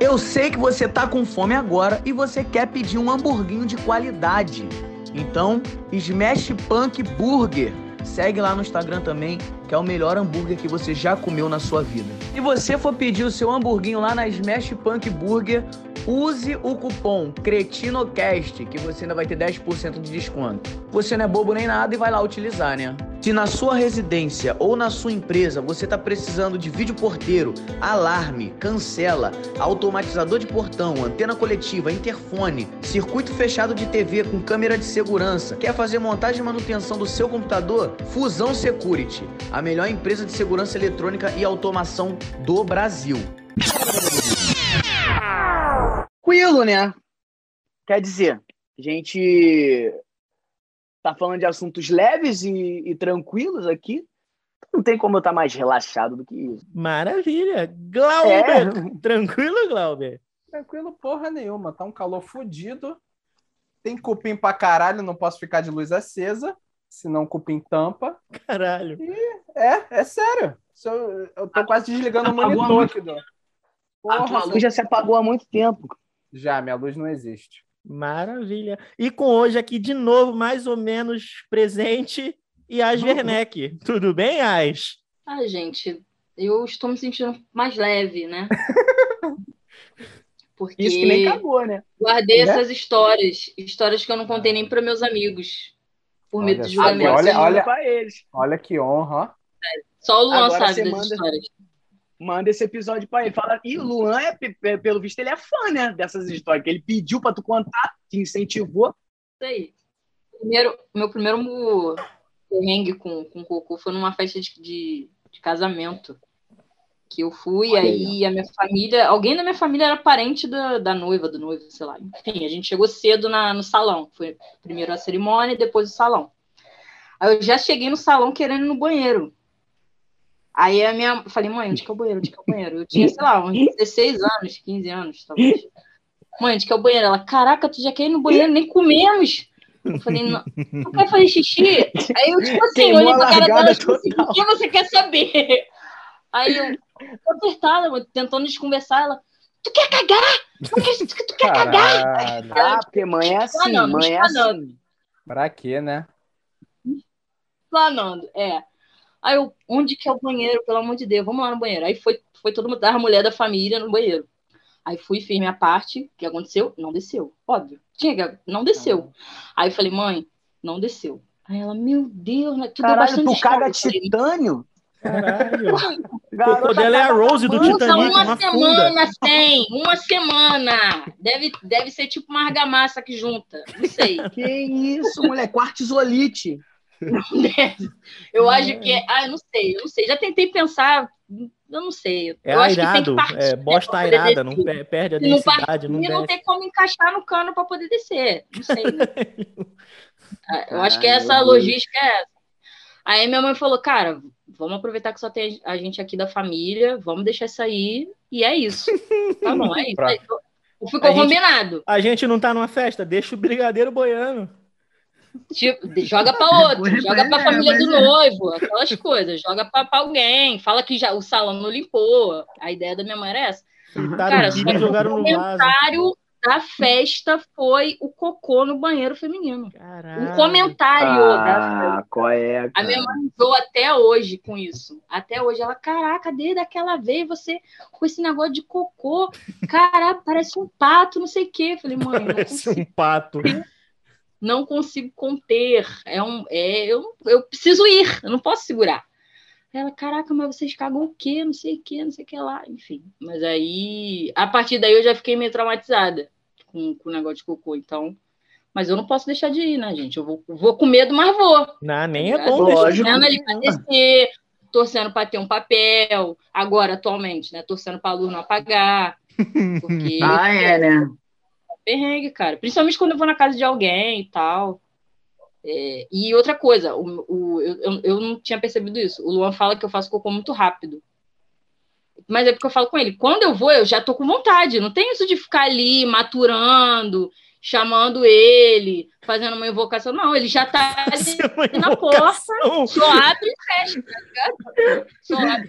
Eu sei que você tá com fome agora e você quer pedir um hamburguinho de qualidade. Então, Smash Punk Burger. Segue lá no Instagram também, que é o melhor hambúrguer que você já comeu na sua vida. Se você for pedir o seu hamburguinho lá na Smash Punk Burger, use o cupom CRETINOCAST, que você ainda vai ter 10% de desconto. Você não é bobo nem nada e vai lá utilizar, né? Se na sua residência ou na sua empresa você está precisando de vídeo porteiro, alarme, cancela, automatizador de portão, antena coletiva, interfone, circuito fechado de TV com câmera de segurança, quer fazer montagem e manutenção do seu computador? Fusão Security, a melhor empresa de segurança eletrônica e automação do Brasil. Tranquilo, né? Quer dizer, a gente tá falando de assuntos leves e, e tranquilos aqui. Não tem como eu estar tá mais relaxado do que isso. Maravilha! Glauber! É. Tranquilo, Glauber? Tranquilo, porra nenhuma. Tá um calor fodido. Tem cupim pra caralho, não posso ficar de luz acesa, senão o cupim tampa. Caralho. E é, é sério. Eu, eu tô quase desligando o monitor aqui. Porra, a tua luz já se apagou há muito tempo. Já, minha luz não existe. Maravilha. E com hoje aqui de novo, mais ou menos presente, Yas uhum. Werneck. Tudo bem, Yas? Ah, gente, eu estou me sentindo mais leve, né? Porque Isso que nem acabou, né? Guardei né? essas histórias, histórias que eu não contei nem para meus amigos, por olha, medo de julgamento. Olha, olha, olha que honra. Só o Luan Agora sabe das manda... histórias manda esse episódio pra ele. Fala, e o Luan, é, pelo visto, ele é fã, né? Dessas histórias, que ele pediu pra tu contar, te incentivou. Isso aí. Primeiro, meu primeiro perrengue com, com cocô foi numa festa de, de, de casamento. Que eu fui, aí, aí a minha família, alguém da minha família era parente da, da noiva, do noivo, sei lá. Enfim, a gente chegou cedo na, no salão. Foi primeiro a cerimônia e depois o salão. Aí eu já cheguei no salão querendo ir no banheiro. Aí a minha. Falei, mãe, onde que é o banheiro? Onde que é o banheiro? Eu tinha, sei lá, uns 16 anos, 15 anos, talvez. Mãe, onde que é o banheiro? Ela, caraca, tu já quer ir no banheiro, nem comemos. Eu falei, não, não quer fazer xixi? Aí eu, tipo assim, olhei pra cara dela, tipo assim, o que você quer saber? Aí eu, apertada, tentando desconversar, ela, tu quer cagar? Tu quer, tu quer cagar? Ah, porque mãe é assim, mãe é assim. Pra quê, né? Planando, é. Aí eu, onde que é o banheiro? Pelo amor de Deus, vamos lá no banheiro. Aí foi, foi todo mundo, a mulher da família no banheiro. Aí fui, fiz minha parte. O que aconteceu? Não desceu. Óbvio. Tinha que... Não desceu. Aí eu falei, mãe, não desceu. Aí ela, meu Deus, né? Tu Caralho, tu caga titânio? Caralho. o cocô dela é a Rose do Titanic. Uma, uma semana tem, uma semana. Deve, deve ser tipo uma argamassa que junta. Não sei. Que isso, mulher? Quartzolite. Eu acho que é. Ah, eu não sei, eu não sei. Já tentei pensar, eu não sei. É eu acho que tem que partir, é bosta airada, não perde a densidade. Não, não, não tem como encaixar no cano para poder descer. Não sei. Ah, eu acho que essa logística é essa. Aí minha mãe falou, cara, vamos aproveitar que só tem a gente aqui da família, vamos deixar isso aí, e é isso. tá bom, é isso. Ficou a combinado. Gente, a gente não tá numa festa, deixa o brigadeiro boiando. Tipo, joga para outro, joga para a família do noivo, aquelas coisas, joga para alguém, fala que já o salão não limpou. A ideia da minha mãe era essa. Cara, só que o comentário da festa foi o cocô no banheiro feminino. Caralho. Um comentário ah, da Qual é, a minha mãe usou até hoje com isso. Até hoje. Ela, caraca, desde aquela vez você com esse negócio de cocô, caraca, parece um pato, não sei o quê. Eu falei, mãe, parece um pato não consigo conter. É um, é, eu, eu preciso ir, eu não posso segurar. Ela, caraca, mas vocês cagam o quê? Não sei o quê, não sei o que lá. Enfim. Mas aí, a partir daí eu já fiquei meio traumatizada com, com o negócio de cocô. Então, mas eu não posso deixar de ir, né, gente? Eu vou, vou com medo, mas vou. Não, nem é Tá bom Lógico. Torcendo ali pra descer, torcendo pra ter um papel. Agora, atualmente, né? Torcendo pra luz não apagar. Porque Ah, é, né? Perrengue, cara. Principalmente quando eu vou na casa de alguém e tal. É, e outra coisa, o, o- eu, eu- não tinha percebido isso. O Luan fala que eu faço cocô muito rápido. Mas é porque eu falo com ele, quando eu vou, eu já tô com vontade. Não tem isso de ficar ali maturando, chamando ele, fazendo uma invocação. Não, ele já tá ali na porta, só abre e fecha, tá ligado?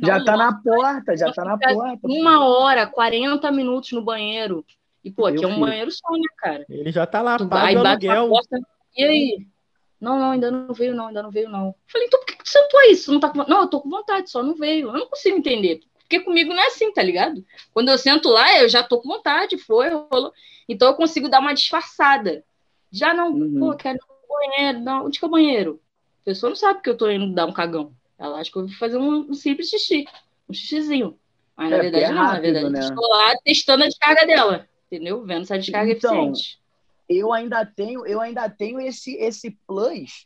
Já não, tá na porta, já tá na porta. Uma hora, 40 minutos no banheiro. E, pô, aqui Meu é um filho. banheiro só, né, cara? Ele já tá lá, Tu paga vai, o aluguel. porta. E aí? Não, não, ainda não veio, não, ainda não veio, não. Falei, então por que que tu sentou aí? Tu não tá com... Não, eu tô com vontade, só não veio. Eu não consigo entender. Porque comigo não é assim, tá ligado? Quando eu sento lá, eu já tô com vontade, foi, rolou. Então eu consigo dar uma disfarçada. Já não, Uhum. pô, quero ir no banheiro. Não, onde que é o banheiro? A pessoa não sabe que eu tô indo dar um cagão. Ela acha que eu vou fazer um, um simples xixi. Um xixizinho. Mas na É, verdade é não, na rápido, verdade né? estou lá testando a descarga dela. Entendeu? Vendo se a descarga Então, é eficiente. eu ainda tenho, eu ainda tenho esse esse plus,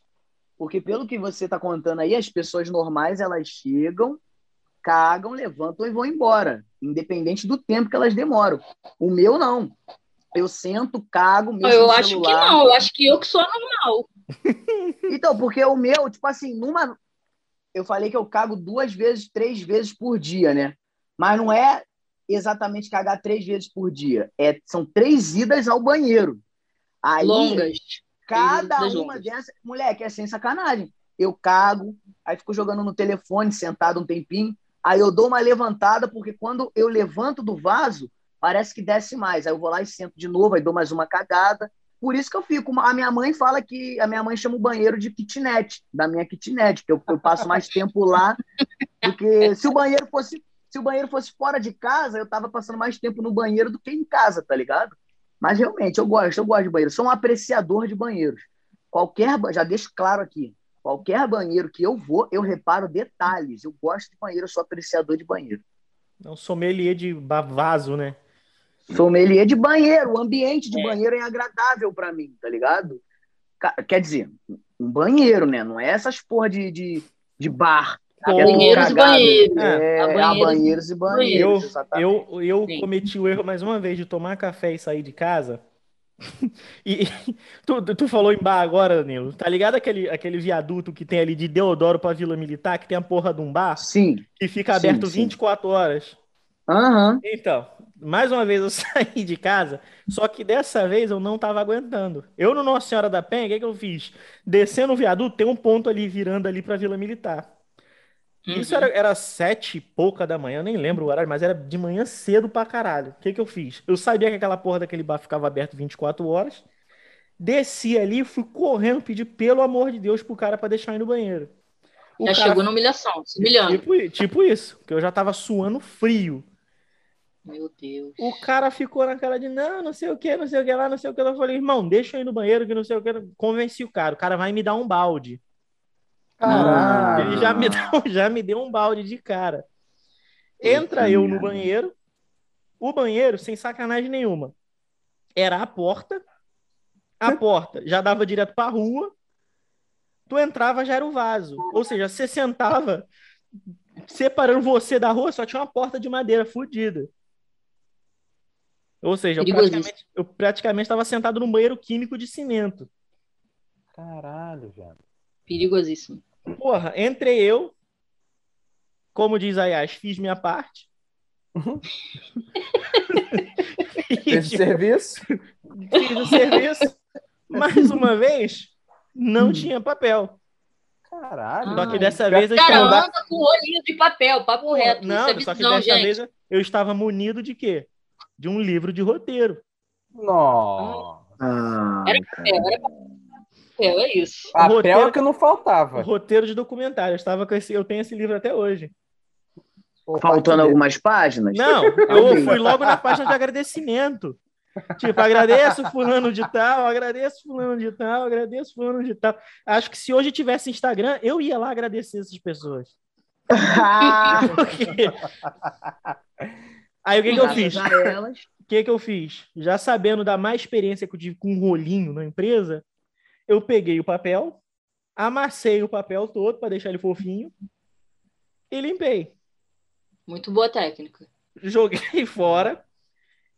porque pelo que você tá contando aí, as pessoas normais elas chegam, cagam, levantam e vão embora, independente do tempo que elas demoram. O meu não. Eu sento, cago, mexo eu acho que celular. não, eu acho que eu que sou anormal. Então, porque o meu, tipo assim, numa eu falei que eu cago duas vezes, três vezes por dia, né? Mas não é exatamente cagar três vezes por dia. É, são três idas ao banheiro. Aí, Longas. Cada das uma longas. dessas, moleque, é sem sacanagem. Eu cago, aí fico jogando no telefone, sentado um tempinho, aí eu dou uma levantada, porque quando eu levanto do vaso, parece que desce mais. Aí eu vou lá e sento de novo, aí dou mais uma cagada. Por isso que eu fico. A minha mãe fala que a minha mãe chama o banheiro de kitnet, da minha kitnet, que eu, eu passo mais tempo lá do que se o banheiro fosse se o banheiro fosse fora de casa, eu tava passando mais tempo no banheiro do que em casa, tá ligado? Mas realmente, eu gosto, eu gosto de banheiro. Sou um apreciador de banheiros. Qualquer, já deixo claro aqui, qualquer banheiro que eu vou, eu reparo detalhes. Eu gosto de banheiro, eu sou apreciador de banheiro. É um sommelier de vaso, né? Sommelier de banheiro, o ambiente de banheiro é agradável pra mim, tá ligado? Quer dizer, um banheiro, né? Não é essas porra de, de, de bar. Que é banheiros e banheiros. É, A banheiros- e Eu, banheiros. eu, eu Sim. cometi o erro mais uma vez de tomar café e sair de casa. E tu, tu falou em bar agora, Danilo. Tá ligado aquele, aquele viaduto que tem ali de Deodoro pra Vila Militar, que tem a porra de um bar Sim. que fica Sim, aberto sim. 24 horas? Aham. Então, mais uma vez eu saí de casa, só que dessa vez eu não tava aguentando. Eu no Nossa Senhora da Penha, o que que eu fiz? Descendo o viaduto, tem um ponto ali virando ali pra Vila Militar. Isso Uhum. era, era sete e pouca da manhã, eu nem lembro o horário, mas era de manhã cedo pra caralho. O que que eu fiz? Eu sabia que aquela porra daquele bar ficava aberto 24 horas. Desci ali, fui correndo, pedi pelo amor de Deus pro cara pra deixar ir no banheiro. O Já cara- chegou na humilhação, se humilhando. Tipo, tipo isso, porque eu já tava suando frio. Meu Deus. O cara ficou na cara de não, não sei o que, não sei o que lá, não sei o que. Eu falei, irmão, deixa eu ir no banheiro, que não sei o que. Convenci o cara, o cara vai me dar um balde. Caralho. Ele já me, deu, já me deu um balde de cara. Entra eu no banheiro. O banheiro, sem sacanagem nenhuma, era a porta. A porta já dava direto pra rua. Tu entrava, já era o vaso. Ou seja, você sentava, separando você da rua, só tinha uma porta de madeira fodida. Ou seja, eu praticamente, eu praticamente estava sentado num banheiro químico de cimento. Caralho, velho. Perigosíssimo. Porra, entrei eu, como diz a Yas, fiz minha parte. Fez o serviço? fiz o serviço. Mais uma vez, não tinha papel. Caralho. Só que dessa vez eu Cara, estava. anda com o olhinho de papel, papo reto. Não, Isso é só que visão, dessa gente. vez eu estava munido de quê? De um livro de roteiro. Nossa. Ah, Era papel, era papel, é isso. Papel roteiro- é que não faltava. Roteiro de documentário. Eu, estava com esse, eu tenho esse livro até hoje. Faltando algumas páginas? Não, eu fui logo na página de agradecimento. Tipo, agradeço fulano de tal, agradeço fulano de tal, agradeço fulano de tal. Acho que se hoje tivesse Instagram, eu ia lá agradecer essas pessoas. Ah, Porque- Aí o que, que eu fiz? O que, que eu fiz? Já sabendo da má experiência que eu tive com um rolinho na empresa, eu peguei o papel, amassei o papel todo para deixar ele fofinho e limpei. Muito boa técnica. Joguei fora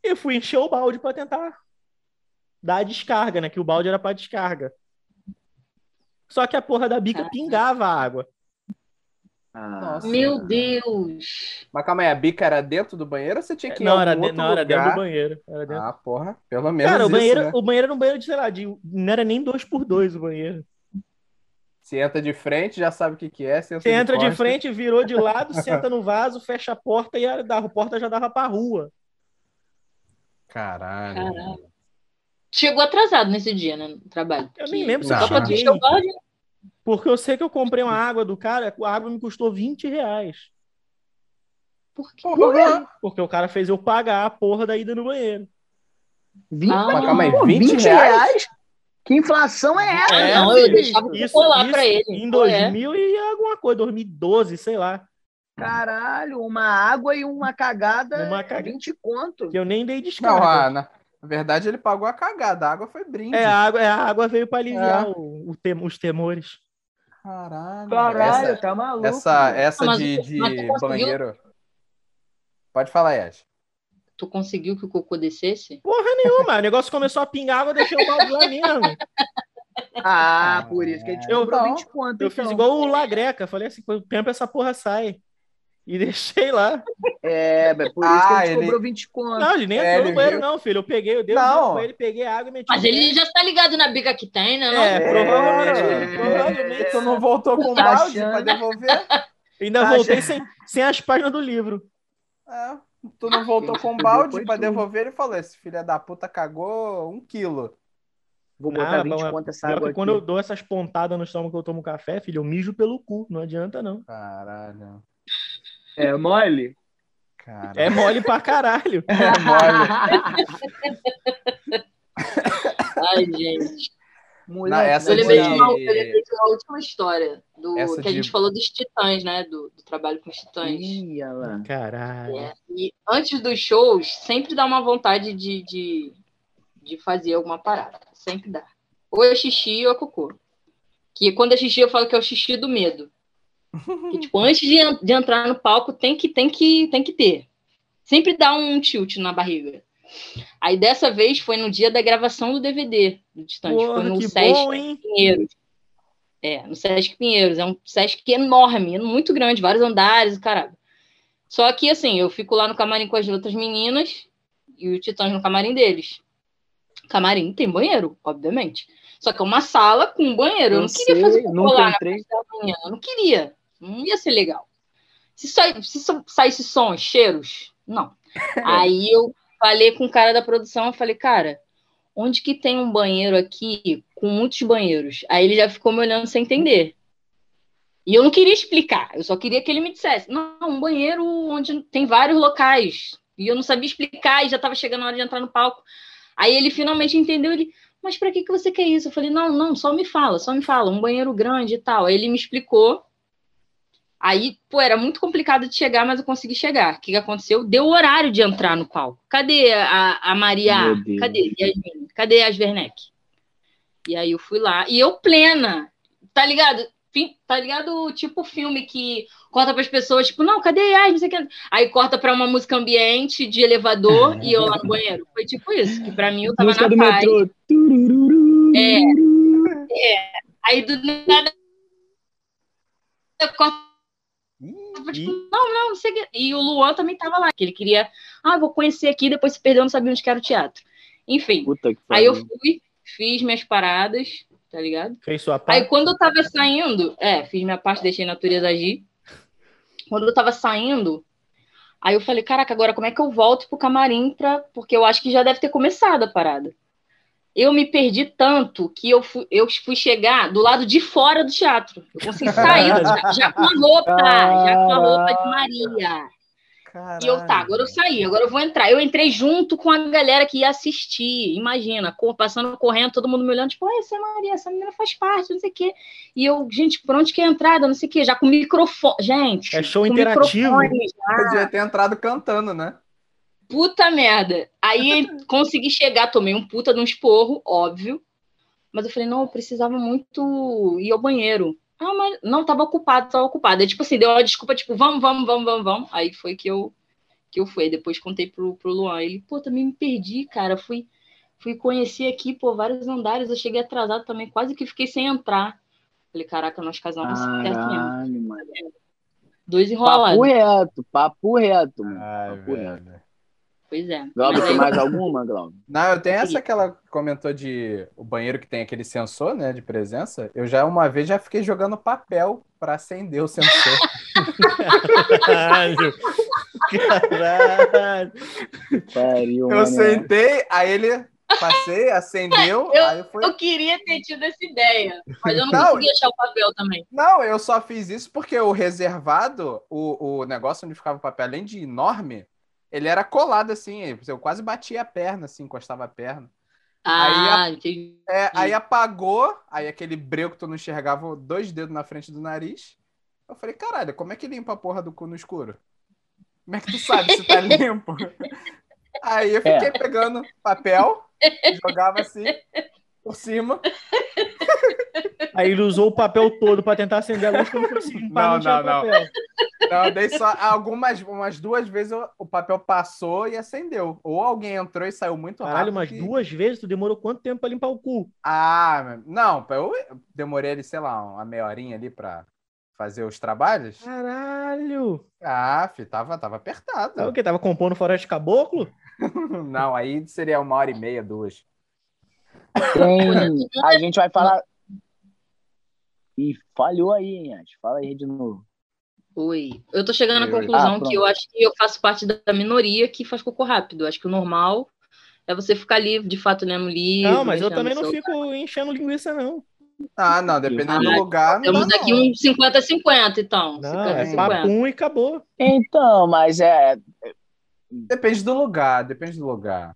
e fui encher o balde para tentar dar a descarga, né? Que o balde era para descarga. Só que a porra da bica Caraca. pingava a água. Ah, Nossa. Meu Deus! Mas calma aí, a bica era dentro do banheiro ou você tinha que ir Não, era, de- outro não, era dentro do banheiro. Era dentro... Ah, porra. Pelo menos Cara, o isso, banheiro, né? o banheiro era um banheiro de, sei lá, de, não era nem dois por dois o banheiro. Se entra de frente, já sabe o que que é. Se entra, Você entra de frente, virou de lado, senta no vaso, fecha a porta e a, da porta já dava pra rua. Caralho. Caralho. Chegou atrasado nesse dia, né? No trabalho. Eu Que- nem lembro se eu pra Porque eu sei que eu comprei uma água do cara, a água me custou 20 reais. Por quê? Porra. Porque o cara fez eu pagar a porra da ida no banheiro. 20, Ah, Mas calma aí, Pô, 20, 20 reais? reais? Que inflação é essa? É, não, eu deixava o Isso, isso pra ele. em Qual é? 2000 e alguma coisa, 2012, sei lá. Caralho, uma água e uma cagada, Uma caga- 20 conto. Que eu nem dei Não, descarga. ah, na na verdade ele pagou a cagada. A água foi brinde. É, a água, é, a água veio pra aliviar É. o, o tem- os temores. Caralho. Caralho, Essa, tá maluco. essa, essa Ah, de, de conseguiu? banheiro. Pode falar, Yash. Tu conseguiu que o cocô descesse? Porra nenhuma, o negócio começou a pingar água, eu deixei o balde lá mesmo. Ah, por isso que a gente Eu- cobrou não. 20 conto. Eu então. fiz igual o Lagreca, falei assim, quanto tempo essa porra sai? E deixei lá. É, mas por isso que Ah, a gente ele- cobrou 20 conto. Não, ele nem É, entrou ele no banheiro, viu. não, filho. Eu peguei, eu dei Não. o pra ele, peguei a água e meti. Mas ele já tá ligado na bica que tem, né? não? É, provavelmente. É. provavelmente. Tu não voltou com Tá balde achando? pra devolver? Ainda Tá voltei achando? sem, sem as páginas do livro. É. Tu não voltou com Depois balde pra tu- devolver? Ele falou: esse filho da puta cagou um quilo. Vou botar Ah, 20 bom, é- conto essa água que aqui. quando eu dou essas pontadas no estômago que eu tomo café, filho, eu mijo pelo cu. Não adianta, não. Caralho. É mole? Caralho. É mole pra caralho. É mole. Ai, gente. Moleque, Não, essa Eu lembrei, de uma, eu lembrei de uma última história do, Essa que a de- gente falou dos titãs, né? Do, do trabalho com os titãs. Ih. Caralho. É, E antes dos shows, sempre dá uma vontade de, de, de fazer alguma parada. Sempre dá. Ou é xixi ou é cocô. Que quando é xixi, eu falo que é o xixi do medo. Tipo, antes de, de entrar no palco, tem que, tem, que, tem que ter. Sempre dá um tilt na barriga. Aí dessa vez foi no dia da gravação do DVD do Titãs. foi Porra, no que Sesc bom? Pinheiros. É, no Sesc Pinheiros. É um Sesc enorme, muito grande, vários andares, caralho. Só que, assim, eu fico lá no camarim com as outras meninas e o Titãs no camarim deles. Camarim tem banheiro, obviamente. Só que é uma sala com um banheiro. Eu, não queria sei, fazer nunca lá na parte da manhã. Eu não queria. Não ia ser legal. Se, sai, se sa- saísse sons, cheiros, não. Aí eu falei com o cara da produção, eu falei, cara, onde que tem um banheiro aqui com muitos banheiros? Aí ele já ficou me olhando sem entender. E eu não queria explicar, eu só queria que ele me dissesse, não, um banheiro onde tem vários locais. E eu não sabia explicar e já estava chegando a hora de entrar no palco. Aí ele finalmente entendeu, ele, mas para que, que você quer isso? Eu falei, não, não, só me fala, só me fala, um banheiro grande e tal. Aí ele me explicou. Aí, pô, era muito complicado de chegar, mas eu consegui chegar. O que, que aconteceu? Deu o horário de entrar no palco. Cadê a, a Maria? Cadê Yasmin? Cadê as Werneck? E aí eu fui lá. E eu plena, tá ligado? Tá ligado? Tipo filme que corta para as pessoas, tipo, não, cadê Yasmin? Não sei o que. Aí corta para uma música ambiente de elevador e eu lá no banheiro. Foi tipo isso, que para mim eu tava Música na do paz. metrô. Turururu. É. Aí do nada eu Tipo, não, não, não sei que. E o Luan também tava lá, que ele queria, ah, vou conhecer aqui, depois se perdeu, não sabia onde que era o teatro. Enfim, aí eu fui, fiz minhas paradas, tá ligado? Fez sua Aí parte. quando eu tava saindo, é, fiz minha parte, deixei a natureza agir. Quando eu tava saindo, aí eu falei, caraca, agora como é que eu volto pro camarim pra... Porque eu acho que já deve ter começado a parada. Eu me perdi tanto que eu fui, eu fui chegar do lado de fora do teatro. Eu consegui sair do teatro, já com a roupa, já com a roupa de Maria. E eu, tá, agora eu saí, agora eu vou entrar. Eu entrei junto com a galera que ia assistir. Imagina, passando correndo, todo mundo me olhando, tipo, essa é Maria, essa menina faz parte, não sei o quê. E eu, gente, por onde que é a entrada? Não sei o quê, já com microfone. Gente, É show com interativo. Podia ter entrado cantando, né? Puta merda. Aí consegui chegar, tomei um puta de um esporro, óbvio. Mas eu falei, não, eu precisava muito ir ao banheiro. Ah, mas não, tava ocupado, tava ocupado. Aí, tipo assim, deu uma desculpa, tipo, vamos, vamos, vamos, vamos, vamos. Aí foi que eu que eu fui. Aí Depois contei pro, pro Luan. Ele, pô, também me perdi, cara. Fui, fui conhecer aqui, pô, vários andares. Eu cheguei atrasado também, quase que fiquei sem entrar. Falei, caraca, nós casamos certo mesmo. Caralho, mano. Dois Papo enrolados. reto, papo reto, mano. Ai, Papo reto. Pois é. Glauber, tem aí- mais alguma, Glauber? Não, eu tenho essa que ela comentou de o banheiro que tem aquele sensor, né, de presença. Eu já uma vez já fiquei jogando papel para acender o sensor. Caralho. Caralho. Pariu, eu mané. sentei, aí ele passei, acendeu, Eu- aí eu fui. Eu queria ter tido essa ideia, mas eu não, Não. consegui achar o papel também. Não, eu só fiz isso porque o reservado, o, o negócio onde ficava o papel, além de enorme, ele era colado assim. Eu quase batia a perna, assim, encostava a perna. Ah, entendi. É, aí apagou, aí aquele breu que tu não enxergava dois dedos na frente do nariz. Eu falei, caralho, como é que limpa a porra do cu no escuro? Como é que tu sabe se tá limpo? Aí eu fiquei pegando papel, jogava assim, por cima. Aí ele usou o papel todo pra tentar acender a luz conseguiu limpar, Não, não, tinha não, não. papel. Não, eu dei só algumas, umas duas vezes eu- o papel passou e acendeu. Ou alguém entrou e saiu muito Caralho, rápido. umas que- duas vezes? Tu demorou quanto tempo pra limpar o cu? Ah, não, eu demorei ali, sei lá, uma meia horinha ali pra fazer os trabalhos. Caralho! Ah, fi, tava, tava apertado. Sabe o que? Tava compondo Floresta Caboclo? Não, aí seria uma hora e meia, duas. Tem... A gente vai falar. Ih, falhou aí, hein, Ash? Fala aí de novo. Oi. Eu tô chegando à Oi. conclusão Ah, que eu acho que eu faço parte da minoria que faz cocô rápido. Eu acho que o normal é você ficar ali, de fato, lendo livro. Não, mas eu também não fico enchendo linguiça, não. Ah, não, dependendo do Ah, lugar, não Temos dá, aqui não. um 50-50, então. Não, é 50-50. papum e acabou. Então, mas é. Depende do lugar, depende do lugar.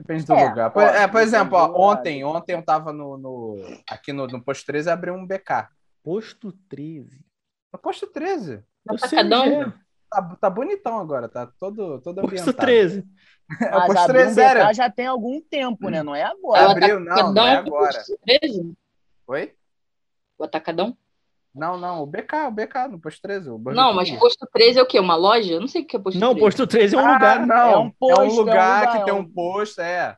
Depende do É, lugar. Por, é, por exemplo, ó, ontem, ontem eu tava no, no- aqui no, no posto 13 e abri um BK. Posto 13. No posto 13. Eu sei Atacadão? onde é. Tá, tá bonitão agora, tá todo, todo Posto ambientado. 13. É, o Mas posto abrir um 13 era. BK já tem algum tempo, né? Não é agora. Abriu, não, não é agora. posto 13? Oi? O Atacadão? Não, não, o BK, o BK no posto 13. O Burger Não, mas posto 13 é o quê? Uma loja? Eu não sei o que é posto Não, 13. posto 13 é um ah, lugar. Não, É é um um, posto, é um lugar lugar, que é tem um- um posto, é.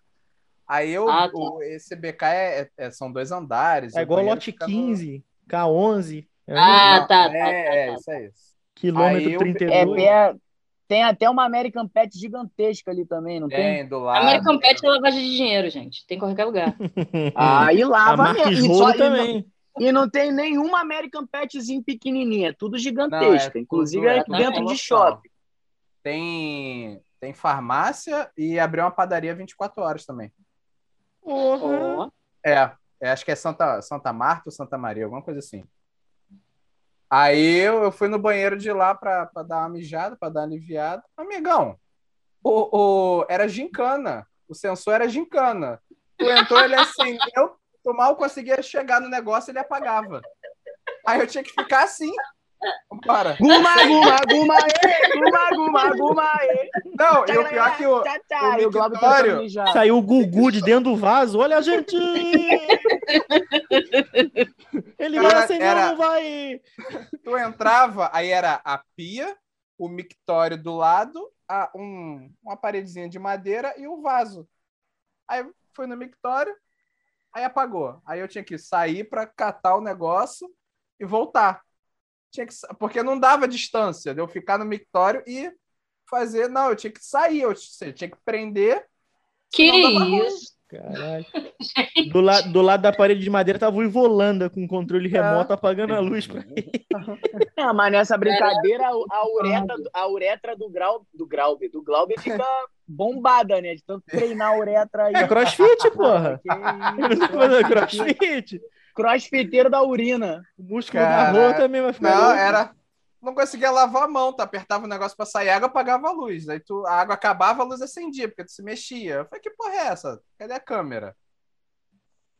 Aí eu, Ah, tá. o- esse BK é, é- são dois andares. É igual lote fica no- 15, K11. É um Ah, Não, tá, tá, É, tá, é, tá. isso é isso. quilômetro aí eu- 32. É, é- tem até uma American Pet gigantesca ali também, não tem? Tem do lado. American Pet é lavagem de dinheiro, gente. Tem em qualquer lugar. Aí a lava Marques mesmo. E, só- e não- também. E não tem nenhuma American Petzinho pequenininha, é tudo Não, gigantesca. é Inclusive tudo- é é tudo dentro de local. shopping. Tem, tem farmácia e abriu uma padaria 24 horas também. Porra. Ó. É, é, acho que é Santa, Santa Marta ou Santa Maria, alguma coisa assim. Aí eu, eu fui no banheiro de lá pra, pra dar uma mijada, pra dar uma aliviada. Amigão, o, o, era gincana. O sensor era gincana. Tu entrou, ele acendeu, tu mal conseguia chegar no negócio, ele apagava. Aí eu tinha que ficar assim. Para. Guma, guma, guma, e, guma, guma, guma, e. Não, e o pior é que o, o tentando mijar. Saiu o Gugu de dentro do vaso. Olha, gente! Ele vai Cara, acender era- ou não vai? tu entrava, aí era a pia, o mictório do lado, a, um, uma paredezinha de madeira e o vaso. Aí fui no mictório, aí apagou. Aí eu tinha que sair para catar o negócio e voltar. Tinha que, porque não dava distância de eu ficar no mictório e fazer. Não, eu tinha que sair, eu tinha que prender. Que isso? Caralho. Do, la do lado da parede de madeira tava o Ivolanda com controle remoto apagando a luz. Pra... Não, mas nessa brincadeira, a, uretra, a uretra do, grau, do Glauber, do Glauber fica bombada, né? De tanto treinar a uretra aí. É crossfit, porra. Ele tá fazendo crossfit. Crossfiteiro da urina. O músculo da Cara, rola também vai ficar. Não, louco. era. Não conseguia lavar a mão, tu apertava o negócio pra sair água, apagava a luz. Aí tu, a água acabava, a luz acendia, porque tu se mexia. Eu falei, que porra é essa? Cadê a câmera?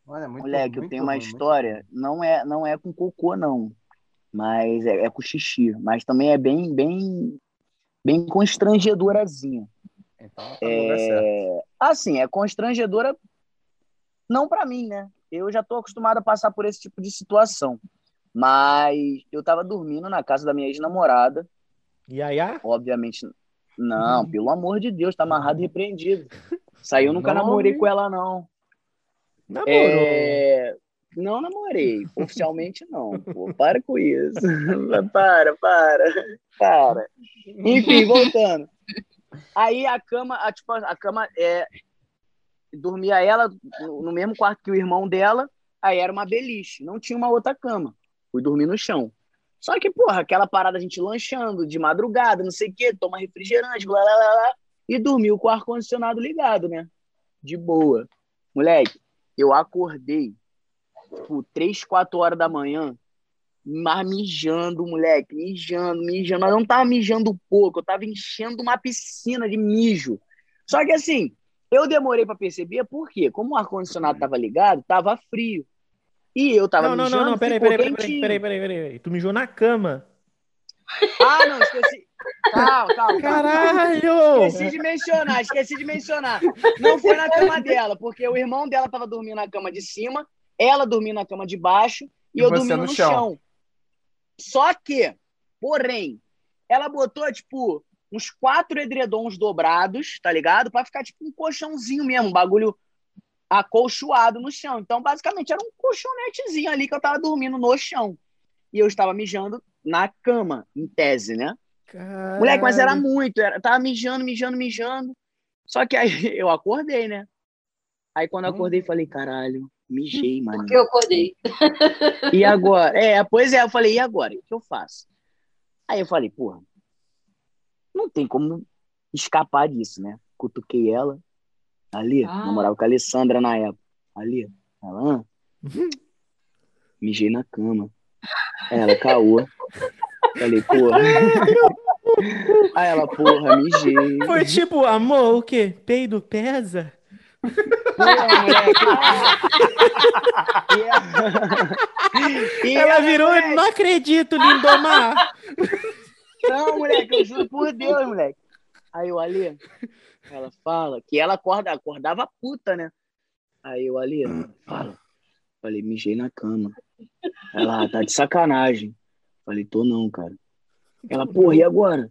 Olha, muito Moleque, eu muito tenho uma ruim, muito- história, não é, não é com cocô, não. Mas é, é com xixi. Mas também é bem, bem, bem constrangedorazinha. Então, tá. É... Assim, é constrangedora não pra mim, né? Eu já tô acostumado a passar por esse tipo de situação. Mas eu tava dormindo na casa da minha ex-namorada, Yaya? obviamente. Não, pelo amor de Deus, tá amarrado e repreendido. Saiu, eu nunca namorei com ela, não. Namorou. É... Não namorei, oficialmente não. Pô, para com isso. para, para, para. Enfim, voltando. Aí a cama, a, tipo, a cama é. Dormia ela no no mesmo quarto que o irmão dela, aí era uma beliche, não tinha uma outra cama. Fui dormir no chão. Só que, porra, aquela parada a gente lanchando de madrugada, não sei o quê, toma refrigerante, blá blá blá, blá e dormiu com o ar-condicionado ligado, né? De boa. Moleque, eu acordei, tipo, 3, 4 horas da manhã, mas mijando, moleque, mijando, mijando. Mas eu não tava mijando pouco, eu tava enchendo uma piscina de mijo. Só que assim, eu demorei pra perceber, por quê? Como o ar-condicionado tava ligado, tava frio. E eu tava Não, não, mijando, não, não, peraí, ficou peraí, peraí, quentinho. peraí, peraí, peraí, peraí. Tu mijou na cama. Ah, não, esqueci. Calma, calma. calma. Caralho! Esqueci de mencionar, esqueci de mencionar. Não foi na cama dela, porque o irmão dela tava dormindo na cama de cima, ela dormindo na cama de baixo e, E eu dormindo no no chão. chão. Só que, porém, ela botou, tipo, uns quatro edredons dobrados, tá ligado? Pra ficar, tipo, um colchãozinho mesmo, um bagulho acolchoado no chão. Então, basicamente, era um colchonetezinho ali que eu tava dormindo no chão. E eu estava mijando na cama, em tese, né? Moleque, mas era muito, era, tava mijando, mijando, mijando. Só que aí eu acordei, né? Aí quando eu acordei, falei, caralho, mijei, mano. Porque eu acordei. E agora? É, pois é, eu falei, e agora? O que eu faço? Aí eu falei, porra, não tem como escapar disso, né? Cutuquei ela, ali, Ah. namorava com a Alessandra na época. Ali, ela, ah, mijei na cama. Aí ela, caô. Falei, porra. Aí ela, porra, mijei. Foi tipo, amor, o quê? Peido pesa? Porra, moleque. E ela- E Ela ela, virou, moleque, não acredito, Lindomar. Não, moleque, eu juro por Deus, moleque. Aí eu ali, ela fala que ela acorda, acordava puta, né? Aí eu ali, fala. Falei, mijei na cama. Ela, "Ah, tá de sacanagem. Falei, tô não, cara. Ela, porra, e agora?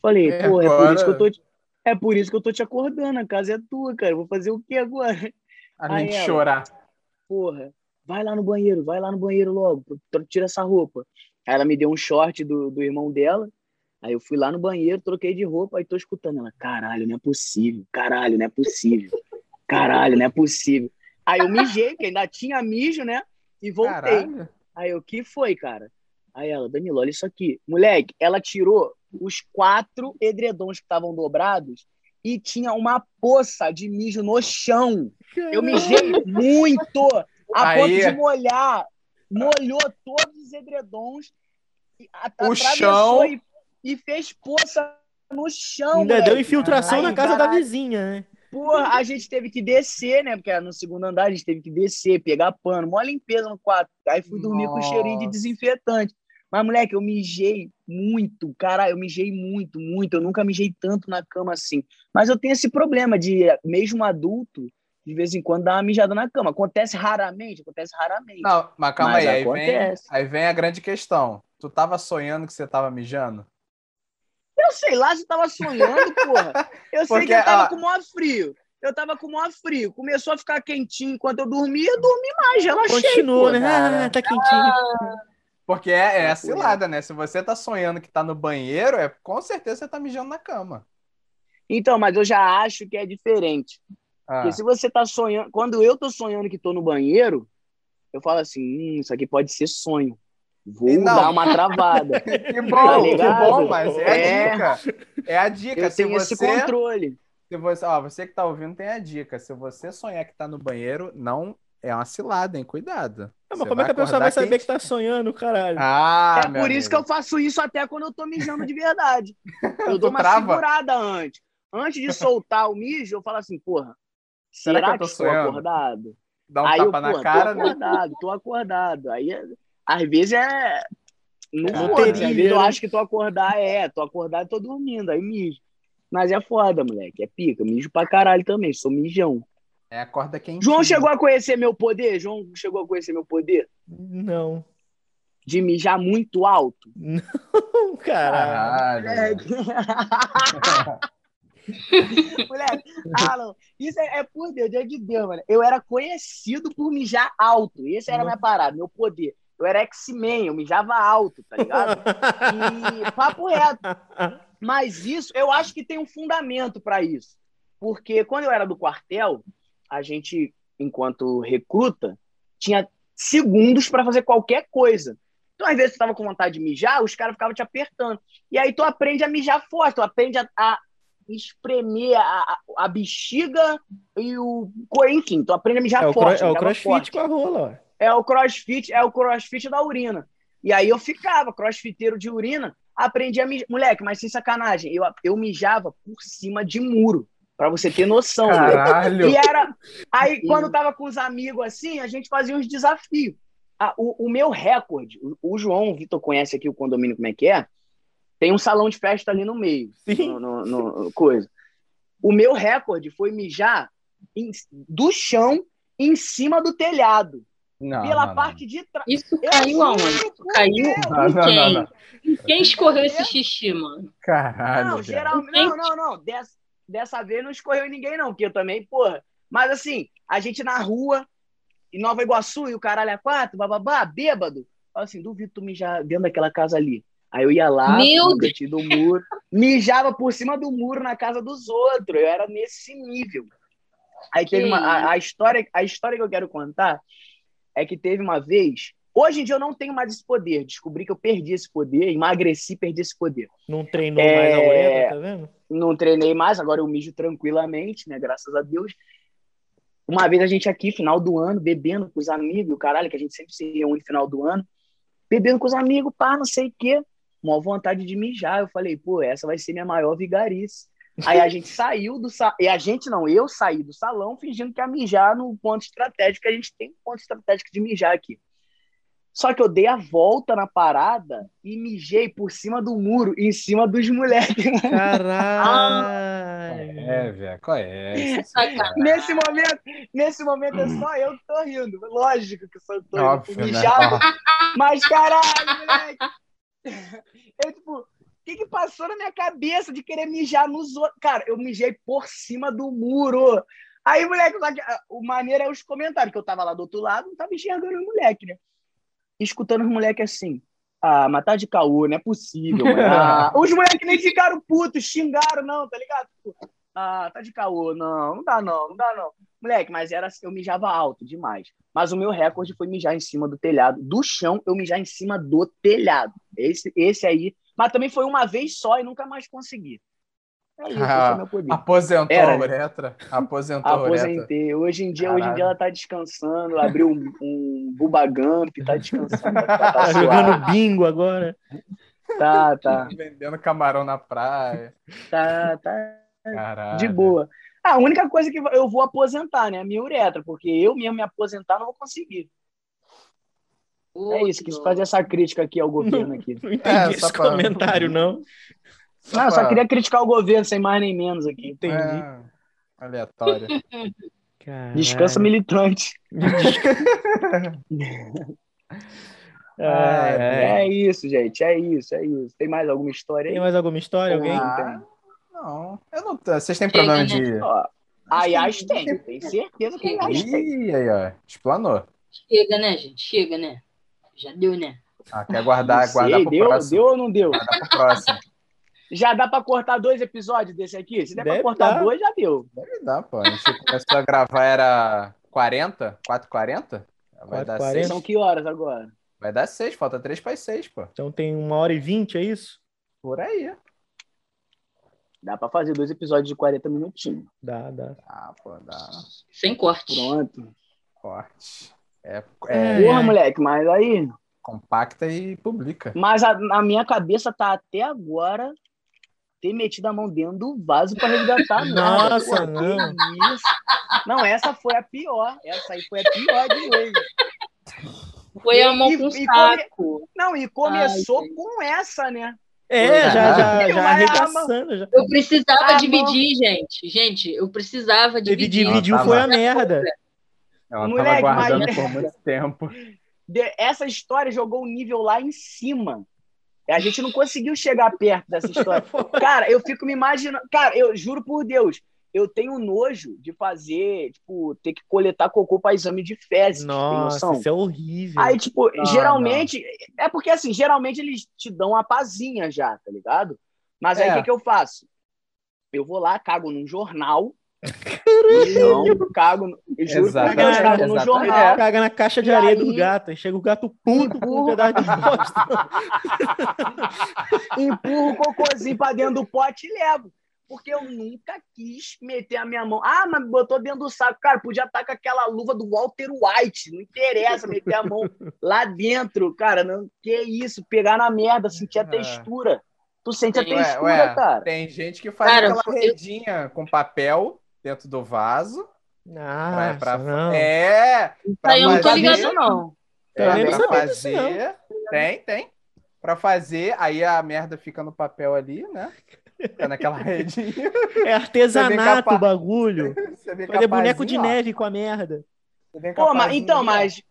Falei, É, porra, é por agora- isso que eu tô te... É por isso que eu tô te acordando, a casa é tua, cara. eu Vou fazer o que agora? A Aí gente ela- chorar. porra, vai lá no banheiro, vai lá no banheiro logo, tira essa roupa. Aí ela me deu um short do, do irmão dela, aí eu fui lá no banheiro, troquei de roupa, aí tô escutando ela, caralho, não é possível, caralho, não é possível, caralho, não é possível. Aí eu mijei, que ainda tinha mijo, né, e voltei. Caralho. Aí eu, o que foi, cara? Aí ela, Danilo, olha isso aqui. Moleque, ela tirou os quatro edredons que estavam dobrados e tinha uma poça de mijo no chão. Eu mijei muito, a Aí- ponto de molhar. Molhou todos os edredons, e a- O atravessou chão- E, e fez poça no chão. Ainda moleque. deu infiltração Aí, na casa da caralho. vizinha, né? Porra, a gente teve que descer, né? Porque era no segundo andar, a gente teve que descer, pegar pano, mó limpeza no quarto. Aí fui dormir com cheirinho de Nossa. desinfetante. Mas, moleque, eu mijei muito, cara, eu mijei muito, muito. Eu nunca mijei tanto na cama assim. Mas eu tenho esse problema de, mesmo adulto, de vez em quando dar uma mijada na cama. Acontece raramente, acontece raramente. Não, mas calma Mas aí, aí vem, aí vem a grande questão. Tu tava sonhando que você tava mijando? Eu sei lá se eu tava sonhando, porra. Eu sei Porque, que eu tava ó, com o maior frio. Eu tava com o maior frio. Começou a ficar quentinho enquanto eu dormia, eu dormi mais, relaxei. Continua, pô. né? Ah, tá quentinho. Porque é, é Ah, a cilada, né? Se você tá sonhando que tá no banheiro, é com certeza você tá mijando na cama. Então, mas eu já acho que é diferente. Ah, Porque se você tá sonhando. Quando eu tô sonhando que tô no banheiro, eu falo assim: hum, isso aqui pode ser sonho. Vou E não. dar uma travada. Que bom, que ligado? bom, mas é a É. dica. É a dica. eu se tenho esse você, controle. se você, ó, você que tá ouvindo tem a dica. Se você sonhar que tá no banheiro, não é uma cilada, hein? Cuidado. mas Você como é que a pessoa vai saber quente. que tá sonhando, caralho? Ah, é por isso que eu faço isso até quando eu tô mijando de verdade. Eu dou uma trava? segurada antes. Antes de soltar o mijo, eu falo assim, porra, Será será, que eu tô que, estou sonhando? acordado? Dá um Aí tapa eu, na porra, cara, tô né? acordado, tô acordado. Aí, é- às vezes é... Não É. foda, às vezes eu né? acho que tô acordado, é, tô acordado e tô dormindo, aí mijo. Mas é foda, moleque, é pica, mijo pra caralho também, sou mijão. É a corda quentinha. João chegou a conhecer meu poder? João chegou a conhecer meu poder? Não. De mijar muito alto? Caralho. Caralho. Moleque, Alan, isso é, é por Deus, Deus de Deus, mano. Eu era conhecido por mijar alto. Esse era a minha parada, meu poder. Eu era X-Men, eu mijava alto, tá ligado? E papo reto. Mas isso, eu acho que tem um fundamento pra isso. Porque quando eu era do quartel, a gente, enquanto recruta, tinha segundos pra fazer qualquer coisa. Então, às vezes, tu tava com vontade de mijar, os caras ficavam te apertando. E aí tu aprende a mijar forte, tu aprende a, a espremer a, a, a bexiga e o. Enfim, tu aprende a mijar É o, forte. cro- é o crossfit forte. com a rola, ó. É o crossfit, é o crossfit da urina. E aí eu ficava crossfiteiro de urina, aprendi a mijar. Moleque, mas sem sacanagem, eu, eu mijava por cima de muro, pra você ter noção. moleque. Caralho. E era. Aí, quando tava com os amigos assim, a gente fazia uns desafios. Ah, o, o meu recorde, o, o João, o Vitor conhece aqui o condomínio como é que é. Tem um salão de festa ali no meio. Sim. No, no- no- coisa. O meu recorde foi mijar em- do chão em cima do telhado. Não, pela não, não. parte de trás. Isso Eu caiu aonde? Caiu. Não, em não, quem? não, não. Em quem escorreu esse xixi, mano? Caralho. Não, geralmente. Não, não, não. Dessa, dessa vez não escorreu em ninguém, não, porque eu também, porra. Mas assim, a gente na rua, em Nova Iguaçu, e o caralho é quatro, bababá, bêbado. Fala assim, duvido tu mijar dentro daquela casa ali. Aí eu ia lá, cantinho do muro, mijava por cima do muro na casa dos outros. Eu era nesse nível. Aí teve Que uma. A, a história, a história que eu quero contar é que teve uma vez. Hoje em dia eu não tenho mais esse poder. Descobri que eu perdi esse poder, emagreci, perdi esse poder. Não treinou É. mais a uretra, tá vendo? não treinei mais, agora eu mijo tranquilamente, né? Graças a Deus. Uma vez a gente aqui, final do ano, bebendo com os amigos, o caralho, que a gente sempre se reúne no final do ano, bebendo com os amigos, pá, não sei o quê. Uma vontade de mijar. Eu falei, pô, essa vai ser minha maior vigarice. Aí a gente saiu do salão. E a gente não, eu saí do salão fingindo que ia mijar no ponto estratégico, que a gente tem um ponto estratégico de mijar aqui. Só que eu dei a volta na parada e mijei por cima do muro, em cima dos moleques. Caralho. É, velho, qual é? Sacanagem. Nesse momento, nesse momento é só eu que tô rindo. Lógico que eu só tô Óbvio, rindo. né? Mijado. Mas caralho, moleque. Eu, tipo, que que passou na minha cabeça de querer mijar nos outros? Cara, eu mijei por cima do muro. Aí, moleque, ah, o maneiro é os comentários, que eu tava lá do outro lado, não tava enxergando o moleque, né? Escutando os moleques assim. Ah, mas tá de caô, não é possível. Ah, os moleques nem ficaram putos, xingaram, não, tá ligado? Tipo, Ah, tá de caô, não, não dá não, não dá não. Moleque, mas era assim, eu mijava alto demais. Mas o meu recorde foi mijar em cima do telhado. Do chão, eu mijar em cima do telhado. Esse, esse aí. Mas também foi uma vez só e nunca mais consegui. É isso, poder. Aposentou Era. a uretra. Aposentou a uretra. Aposentei. Hoje em dia, hoje em dia ela tá descansando, abriu um, um Bubagump, tá descansando. Tá, Tá tá, jogando bingo agora. tá, tá, Vendendo camarão na praia. tá, tá Caralho. de boa. Ah, a única coisa que eu vou aposentar, né? A minha uretra, porque eu mesmo me aposentar não vou conseguir. É isso, quis fazer essa crítica aqui ao governo aqui. Não entendi É, esse só pra- comentário, não. Não, eu só pra- queria criticar o governo, sem mais nem menos aqui. Entendi. É, aleatório. Caralho. Descansa militante. É, é. É isso, gente, é isso, é isso. Tem mais alguma história aí? Tem mais alguma história? Alguém? Não Ah, tem. não, eu não. Vocês têm problema né? de. Ó, a Yas tem, tem certeza que a Yas tem. Ih, aí, ó. Explanou. Chega, né, gente? Chega, né? Já deu, né? Ah, quer guardar, Não guardar sei, pro deu, próximo. deu ou não deu? Guardar pro próximo. Já dá pra cortar dois episódios desse aqui? Se der Deve pra cortar dar. dois, já deu. Deve dar, pô. A gente começou a gravar, era 40? 4h40? Vai dar 4h40. 6. São que horas agora? Vai dar 6, falta 3 para 6, pô. Então tem uma hora e vinte, é isso? Por aí. Dá pra fazer dois episódios de 40 minutinhos. Dá, dá. Ah, pô, dá Sem corte. Pronto. corte. É, É. é Porra, moleque, mas aí. compacta e publica. Mas a, a minha cabeça tá até agora ter metido a mão dentro do vaso pra resgatar. Nossa, não. isso? Não, essa foi a pior. Essa aí foi a pior de hoje. Foi a mão E- com e saco. Não, e começou Ai, com essa, né? É, já, já, Eu já arregaçando. Já. Eu precisava Ah, dividir, gente. Gente, eu precisava dividir. dividiu Ela foi a merda. Ela Moleque, tava guardando mas- por muito tempo. De- essa história jogou o nível lá em cima. A gente não conseguiu chegar perto dessa história. Cara, eu fico me imaginando. Cara, eu juro por Deus, eu tenho nojo de fazer, tipo, ter que coletar cocô para exame de fezes. Nossa, isso é horrível. Aí, tipo, Não, geralmente. É porque, assim, geralmente eles te dão uma pazinha já, tá ligado? Mas aí o É. que, que eu faço? Eu vou lá, cago num jornal. Não, cago. no- Eu juro cago no jornal. Caga na caixa de E areia aí- do gato. Aí chega o gato puto com um pedaço de bosta. empurro o cocôzinho pra dentro do pote e levo. Porque eu nunca quis meter a minha mão. Ah, mas botou dentro do saco. Cara, podia estar com aquela luva do Walter White. Não interessa meter a mão lá dentro. Cara, não, que isso? Pegar na merda, sentir a Ah. textura. Tu sente a Ué, textura, Ué, cara. tem gente que faz Cara, aquela eu- redinha com papel dentro do vaso. Pra, Nossa, pra- não. É, pra Aí eu não tô fazer- ligado, não. É, pra sabia disso, não. fazer. Tem, tem. Pra fazer, aí a merda fica no papel ali, né? Fica naquela redinha. É artesanato o bagulho. Fazer boneco de ó. neve com a merda. Pô, mas, então, mas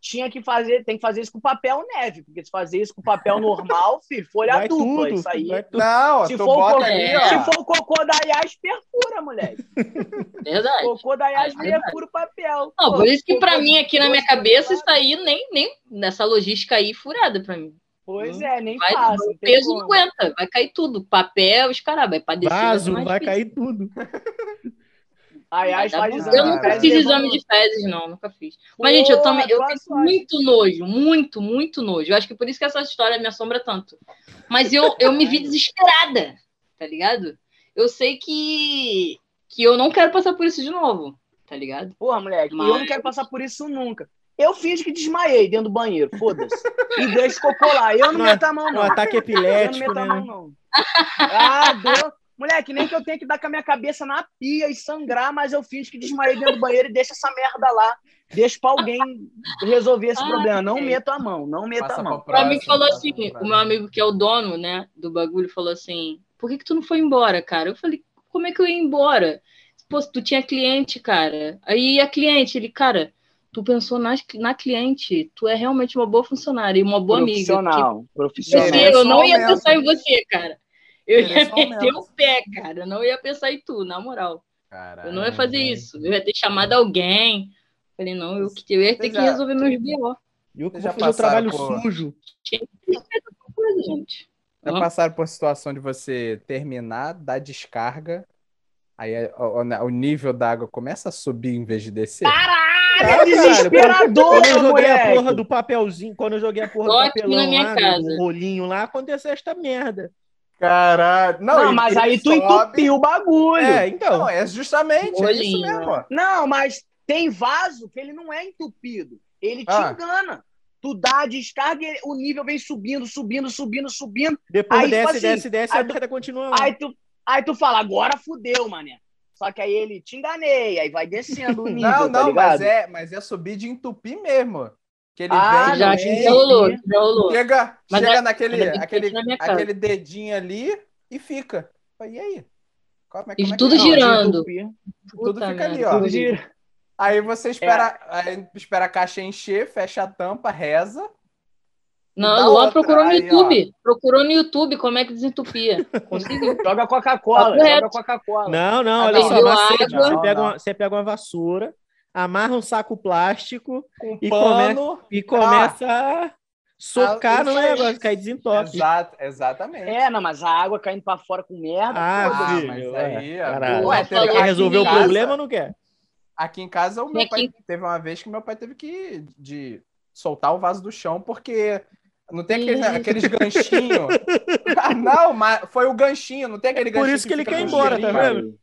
tinha que fazer, tem que fazer isso com papel neve. Porque se fazer isso com papel normal, filho, folha Vai dupla. tudo. Isso aí. Não, Se for, o bota cocô, ó. se for o cocô da Yas, perfura, moleque. Verdade. Cocô da Yas, É perfura o papel. Não, Pô, por isso que de mim aqui na minha cabeça isso aí nem, nem nessa logística aí furada pra mim. Pois é, nem Vai, passa. o peso não aguenta, vai cair tudo. Papel, os caras, vai pra descer. Vaso, vai difícil. cair tudo. A faz exame. Eu nunca fiz exame de fezes, não, nunca fiz. Mas, gente, eu também eu tenho muito nojo, muito, muito nojo. Eu acho que por isso que essa história me assombra tanto. Mas eu, eu me vi desesperada, tá ligado? Eu sei que, que eu não quero passar por isso de novo, tá ligado? Porra, moleque, Mas- eu não quero passar por isso nunca. Eu finge que desmaiei dentro do banheiro, foda-se. E deixo cocô lá. Eu não Um meto a mão, Um não. ataque Eu não epilético, meto a né? mão, não. Ah, deu. Moleque, nem que eu tenha que dar com a minha cabeça na pia e sangrar, mas eu finge que desmaiei dentro do banheiro e deixo essa merda lá. Deixo pra alguém resolver esse Ai, problema. Não meto a mão, não meto Passa a mão. pra Pra mim falou assim, o meu amigo que é o dono, né, do bagulho, falou assim, por que que tu não foi embora, cara? Eu falei, como é que eu ia embora? Pô, tu tinha cliente, cara. Aí a cliente, ele, cara, tu pensou na, na cliente, tu é realmente uma boa funcionária e uma boa amiga. Profissional. Porque Profissional. Você, Merece eu não ia pensar em você, cara. Eu ia um meter o pé, cara. Eu não ia pensar em tu, na moral. Caralho, Eu não ia fazer isso. Eu ia ter chamado alguém. Falei, não, eu, eu ia ter Vocês que já- resolver meus B.O. Eu que Já vou fazer o trabalho por- sujo. Coisa, gente. Já passaram por situação de você terminar, dar descarga, aí é, o, o- o nível da água começa a subir em vez de descer? Caralho, é desesperador, Quando eu joguei a moleque. porra do papelzinho, quando eu joguei a porra Só do papelão na minha lá, casa. do rolinho lá, aconteceu esta merda. Caralho. Não, e- mas aí tu sobe- entupiu o bagulho. É, então. Não, é justamente é isso mesmo. Não, mas tem vaso que ele não é entupido. Ele te Ah. engana. Tu dá a descarga e o nível vem subindo, subindo, subindo, subindo. Depois Aí, tipo desce, assim, desce, desce, aí a tu- merda continua. Aí tu, aí tu fala, agora fudeu, mané. Só que aí ele te enganei, aí vai descendo o nível, Não, tá não, ligado? mas é, mas é subir de entupir mesmo. Que ele Ah, vem, Já, vem, já rolou, já rolou. chega, Mas chega é- naquele, é aquele, aquele dedinho ali e fica. E aí? Como é, E como é que tudo é? De girando. entupir, Tudo Puta fica ali, ó. tudo gira. Aí você espera, aí espera a caixa encher, fecha a tampa, reza. Não, Luan procurou no aí, YouTube. Procurou no YouTube como é que desentupia. Conseguiu. Joga Coca-Cola, joga Coca-Cola. Não, não, Ah, olha só. Você Não, pega, não. uma, você pega uma vassoura, amarra um saco plástico Com E pano. e começa a socar Ah, no aí. negócio, que aí desentope. Exato, exatamente. É, não, mas a água caindo pra fora com merda. Ah. Ah, filho, mas aí, ó. caralho. Falou quer aqui resolver o casa. problema ou não quer? Aqui em casa, o meu E pai aqui- teve uma vez que meu pai teve que de soltar o vaso do chão porque não tem aquele, aqueles ganchinhos. ah, não, mas foi o ganchinho, não tem aquele Por ganchinho. isso que ele fica quer ir embora, tá vendo?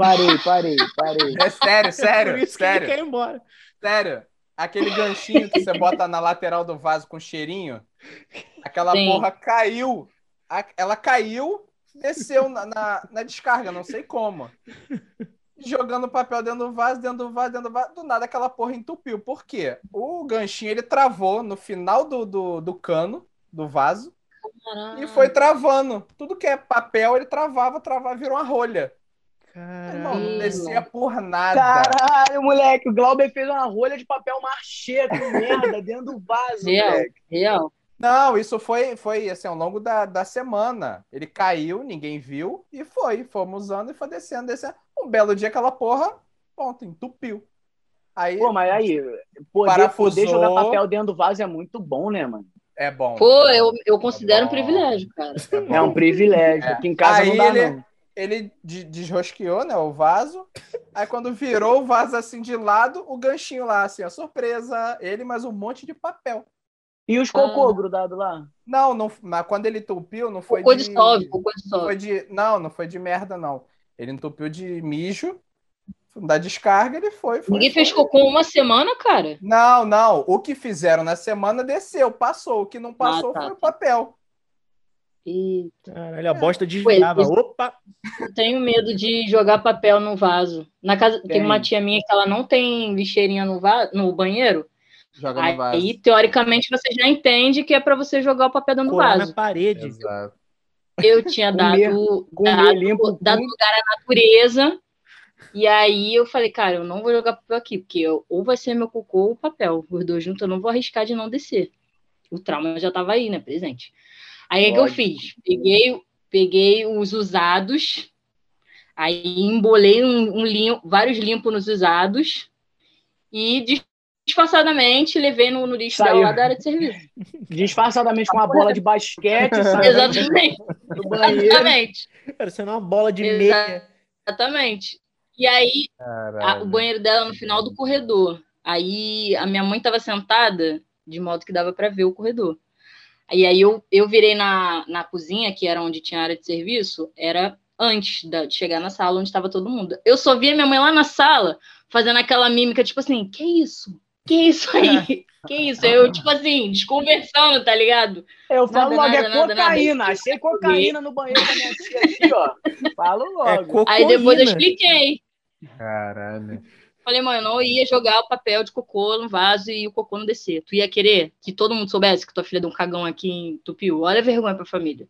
Parei, parei, parei. É sério, sério, Por isso sério, que ele quer ir embora. sério. aquele ganchinho que você bota na lateral do vaso com cheirinho, aquela Sim. porra caiu. Ela caiu, desceu na, na, na descarga, não sei como. Jogando papel dentro do vaso, dentro do vaso, dentro do vaso. Do nada aquela porra entupiu. Por quê? O ganchinho ele travou no final do, do, do cano do vaso e foi travando. Tudo que é papel ele travava, travava, virou uma rolha. Irmão, não descia por nada. Caralho, moleque, o Glauber fez uma rolha de papel machê com merda dentro do vaso, Real, moleque. real. Não, isso foi, foi assim, ao longo da, da semana. Ele caiu, ninguém viu, e foi. Fomos usando e foi descendo, descendo. Um belo dia, aquela porra, ponto, entupiu. Aí Pô, mas aí, poder, Parafusou. poder jogar papel dentro do vaso é muito bom, né, mano? é bom. Pô, eu, eu considero um bom. privilégio, cara. É um privilégio. É. Aqui em casa Aí não dá, ele- não. Ele de- desrosqueou, né, o vaso. Aí quando virou o vaso assim de lado, o ganchinho lá, assim, ó, surpresa. Ele mais um monte de papel. E os cocô Ah. grudados lá? Não, não, mas quando ele entupiu, não foi Cocô de... dissolve, cocô Não dissolve. foi de. Não, não foi de merda, não. Ele entupiu de mijo, da descarga, ele foi. foi Ninguém foi. fez cocô uma semana, cara. Não, não. O que fizeram na semana desceu, passou. O que não passou Ah, tá, foi o tá. papel. E Caralho, a bosta desviava. Ué, Opa! eu tenho medo de jogar papel no vaso. Na casa tem Tem. uma tia minha que ela não tem lixeirinha no, va... no banheiro. Joga no vaso. Aí, teoricamente, você já entende que é pra você jogar o papel dentro do Colar na vaso. parede. Exato. Eu tinha dado, comer dado, limpo dado lugar à natureza. E aí eu falei, cara, eu não vou jogar papel aqui, porque eu- ou vai ser meu cocô ou papel. Os dois juntos eu não vou arriscar de não descer. O trauma já tava aí, né, presente. Aí o que eu fiz? Peguei, peguei os usados, aí embolei um, um lim- vários limpos nos usados e dis- disfarçadamente levei no, no lixo Saiu. dela lá da área de serviço. Disfarçadamente com uma bola de basquete, Exatamente, do banheiro. exatamente. Parecendo uma bola de meia. Exatamente. E aí, a- o banheiro dela no final do corredor. Aí a minha mãe estava sentada, de modo que dava para ver o corredor. E aí eu, eu virei na, na cozinha, que era onde tinha área de serviço, era antes da- de chegar na sala onde estava todo mundo. Eu só via minha mãe lá na sala, fazendo aquela mímica, tipo assim, que isso? Que isso aí? Que isso? Eu, tipo assim, desconversando, tá ligado? Eu falo Nada, logo, é nada, nada, cocaína. nada. Achei cocaína no banheiro da minha tia aqui, ó. Falo É logo. cocaína. Aí depois eu expliquei. Caralho. Falei, mãe, eu não ia jogar o papel de cocô no vaso e o cocô não descer. Tu ia querer que todo mundo soubesse que tua filha deu um cagão aqui em Tupiu? Olha a vergonha pra família.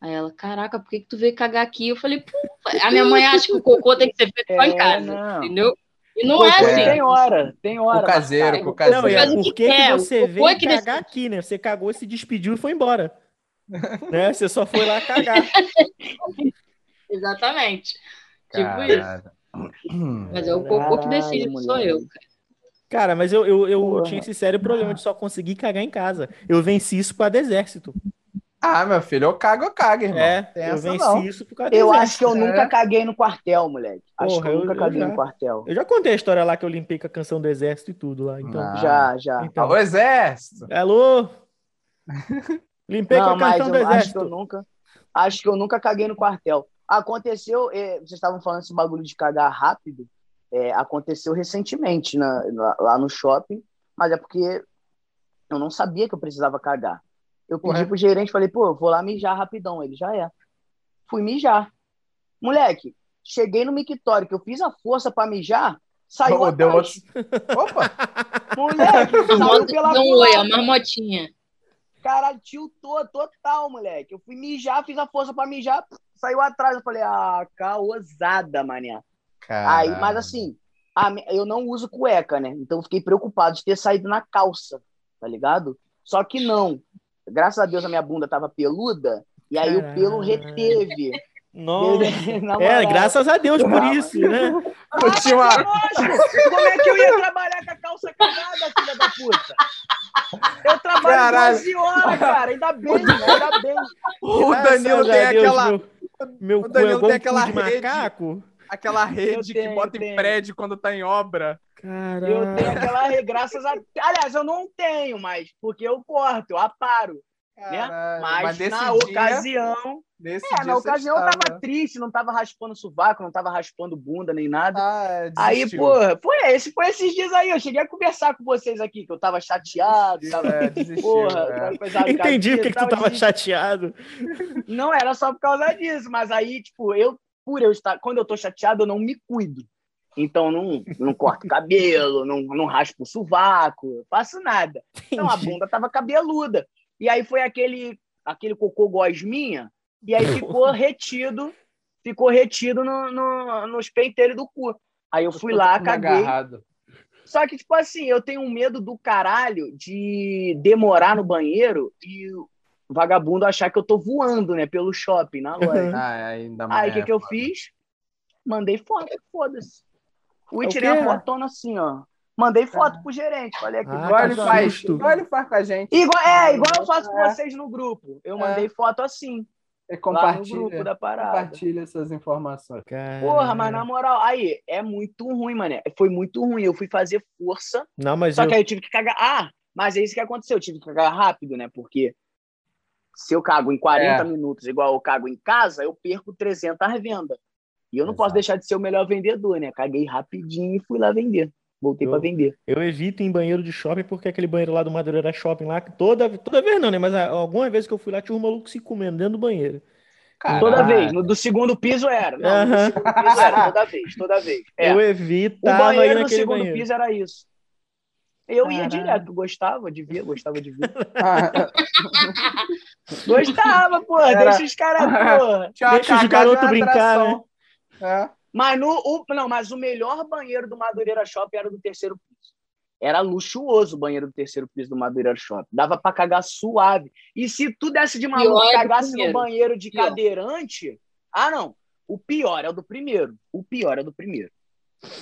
Aí ela, caraca, por que, que tu veio cagar aqui? Eu falei, pô, a minha mãe acha que o cocô tem que ser feito só É, em casa, não. entendeu? E não Cocô é assim. Tem hora, tem hora. O caseiro, o cara, Não, e caseiro. é por que que, que quer, o você veio é que cagar aqui, né? Você cagou, se despediu e foi embora. né? Você só foi lá cagar. Exatamente. Tipo isso. Mas é o cocô que decide, não sou eu. cara. Cara, mas eu, eu, eu Porra. tinha esse sério problema de só conseguir cagar em casa. Eu venci isso por causa do exército. Ah, meu filho, eu cago, eu cago, irmão. É, Tem eu venci não. isso por causa do Eu exército. acho que eu É. nunca caguei no quartel, moleque. Acho Porra, que eu nunca eu- eu caguei já. no quartel. Eu já contei a história lá que eu limpei com a canção do exército e tudo lá. Então, Ah. Já, já. então. Alô, exército. Alô? Limpei com Não, a mas canção do eu acho que exército. eu nunca. Acho que eu nunca caguei no quartel. Aconteceu, eh, vocês estavam falando esse bagulho de cagar rápido. eh, aconteceu recentemente na- lá, lá no shopping, mas é porque eu não sabia que eu precisava cagar. Eu pedi Ué. pro gerente, falei, pô, eu vou lá mijar rapidão. Ele já é. Fui mijar. Moleque, cheguei no mictório, que eu fiz a força pra mijar, saiu Oh, deu atrás. Opa! Moleque, A saiu pela não oi, a culatra. marmotinha. Caralho, tiltou total, moleque. Eu fui mijar, fiz a força pra mijar, saiu atrás. Eu falei, ah, caosada, mané. Aí, mas assim, a eu não uso cueca, né? Então eu fiquei preocupado de ter saído na calça, tá ligado? Só que não. Graças a Deus a minha bunda tava peluda, e aí o pelo reteve. Nossa. É, graças a Deus por isso, né? Eu tinha uma- Lógico! Como é que eu ia trabalhar com a calça cagada, filha da puta? Eu trabalho Caralho. 12 horas, cara. Ainda bem, ainda bem. O Graças Danilo tem Deus, aquela, Meu, meu o cu é Danilo tem cu aquela de rede. macaco. aquela rede que tenho, bota em prédio quando tá em obra. Caralho. Eu tenho aquela re- graças a. Aliás, eu não tenho, mas porque eu corto, eu aparo. Caralho, Mas, nesse na dia- ocasião. Nesse É, dia na ocasião eu estava- tava triste, não tava raspando sovaco, não tava raspando bunda nem nada. Ah, Aí, desistiu. porra, foi esse, foi esses dias aí. Eu cheguei a conversar com vocês aqui, que eu tava chateado, tava. É, desistiu. Porra, é. tava Entendi porque que tu tava desistindo. chateado. Não era só por causa disso, mas aí, tipo, eu, por eu estar. Quando eu tô chateado, eu não me cuido. Então, não, não corto cabelo, não, não raspo o sovaco, faço nada. Então, a bunda tava cabeluda. E aí foi aquele, aquele cocô gosminha, e aí ficou retido, ficou retido no, no, nos penteiros do cu. Aí eu fui lá, caguei. agarrado. Só que, tipo assim, eu tenho um medo do caralho de demorar no banheiro e o vagabundo achar que eu tô voando, né, pelo shopping, na loja. Ah, ainda mais. Aí o que, é, que eu fiz? Mandei foto, foda-se. Fui É o tirei uma fotona assim, ó. Mandei foto pro gerente. Falei aqui, Ah, Igual que ele tá faz, igual ele faz com a gente. Igual, é, igual eu faço com É. vocês no grupo. Eu É. mandei foto assim, Ele lá no compartilha, grupo da parada. compartilha essas informações. Porra, mas na moral, aí, é muito ruim, mané. Foi muito ruim. Eu fui fazer força, Não, mas só eu... que aí eu tive que cagar. Ah, mas é isso que aconteceu. Eu tive que cagar rápido, né? Porque se eu cago em 40 É. minutos igual eu cago em casa, eu perco 300 vendas. E eu não Exato. posso deixar de ser o melhor vendedor, né? Caguei rapidinho e fui lá vender. Voltei pra vender. Eu evito ir em banheiro de shopping porque aquele banheiro lá do Madureira Shopping lá, toda, toda vez não, né? Mas ah, alguma vez que eu fui lá, tinha um maluco se comendo dentro do banheiro. Caralho. Toda vez. No do segundo piso era. Não, no do segundo piso era. Toda vez, toda vez. É. Eu O evitava ir banheiro do naquele segundo banheiro. piso era isso. Eu ia Caralho. direto, gostava de ver, gostava de ver. Ah, Gostava, porra, Era- deixa os caras, uma Deixa os garotos brincar, atração. É. Mas, no, o, não, mas o melhor banheiro do Madureira Shopping era do terceiro piso. Era luxuoso o banheiro do terceiro piso do Madureira Shopping. Dava pra cagar suave. E se tu desse de maluco Pior e é cagasse no banheiro de Pior. cadeirante. Ah, não. O pior é o do primeiro. O pior é o do primeiro.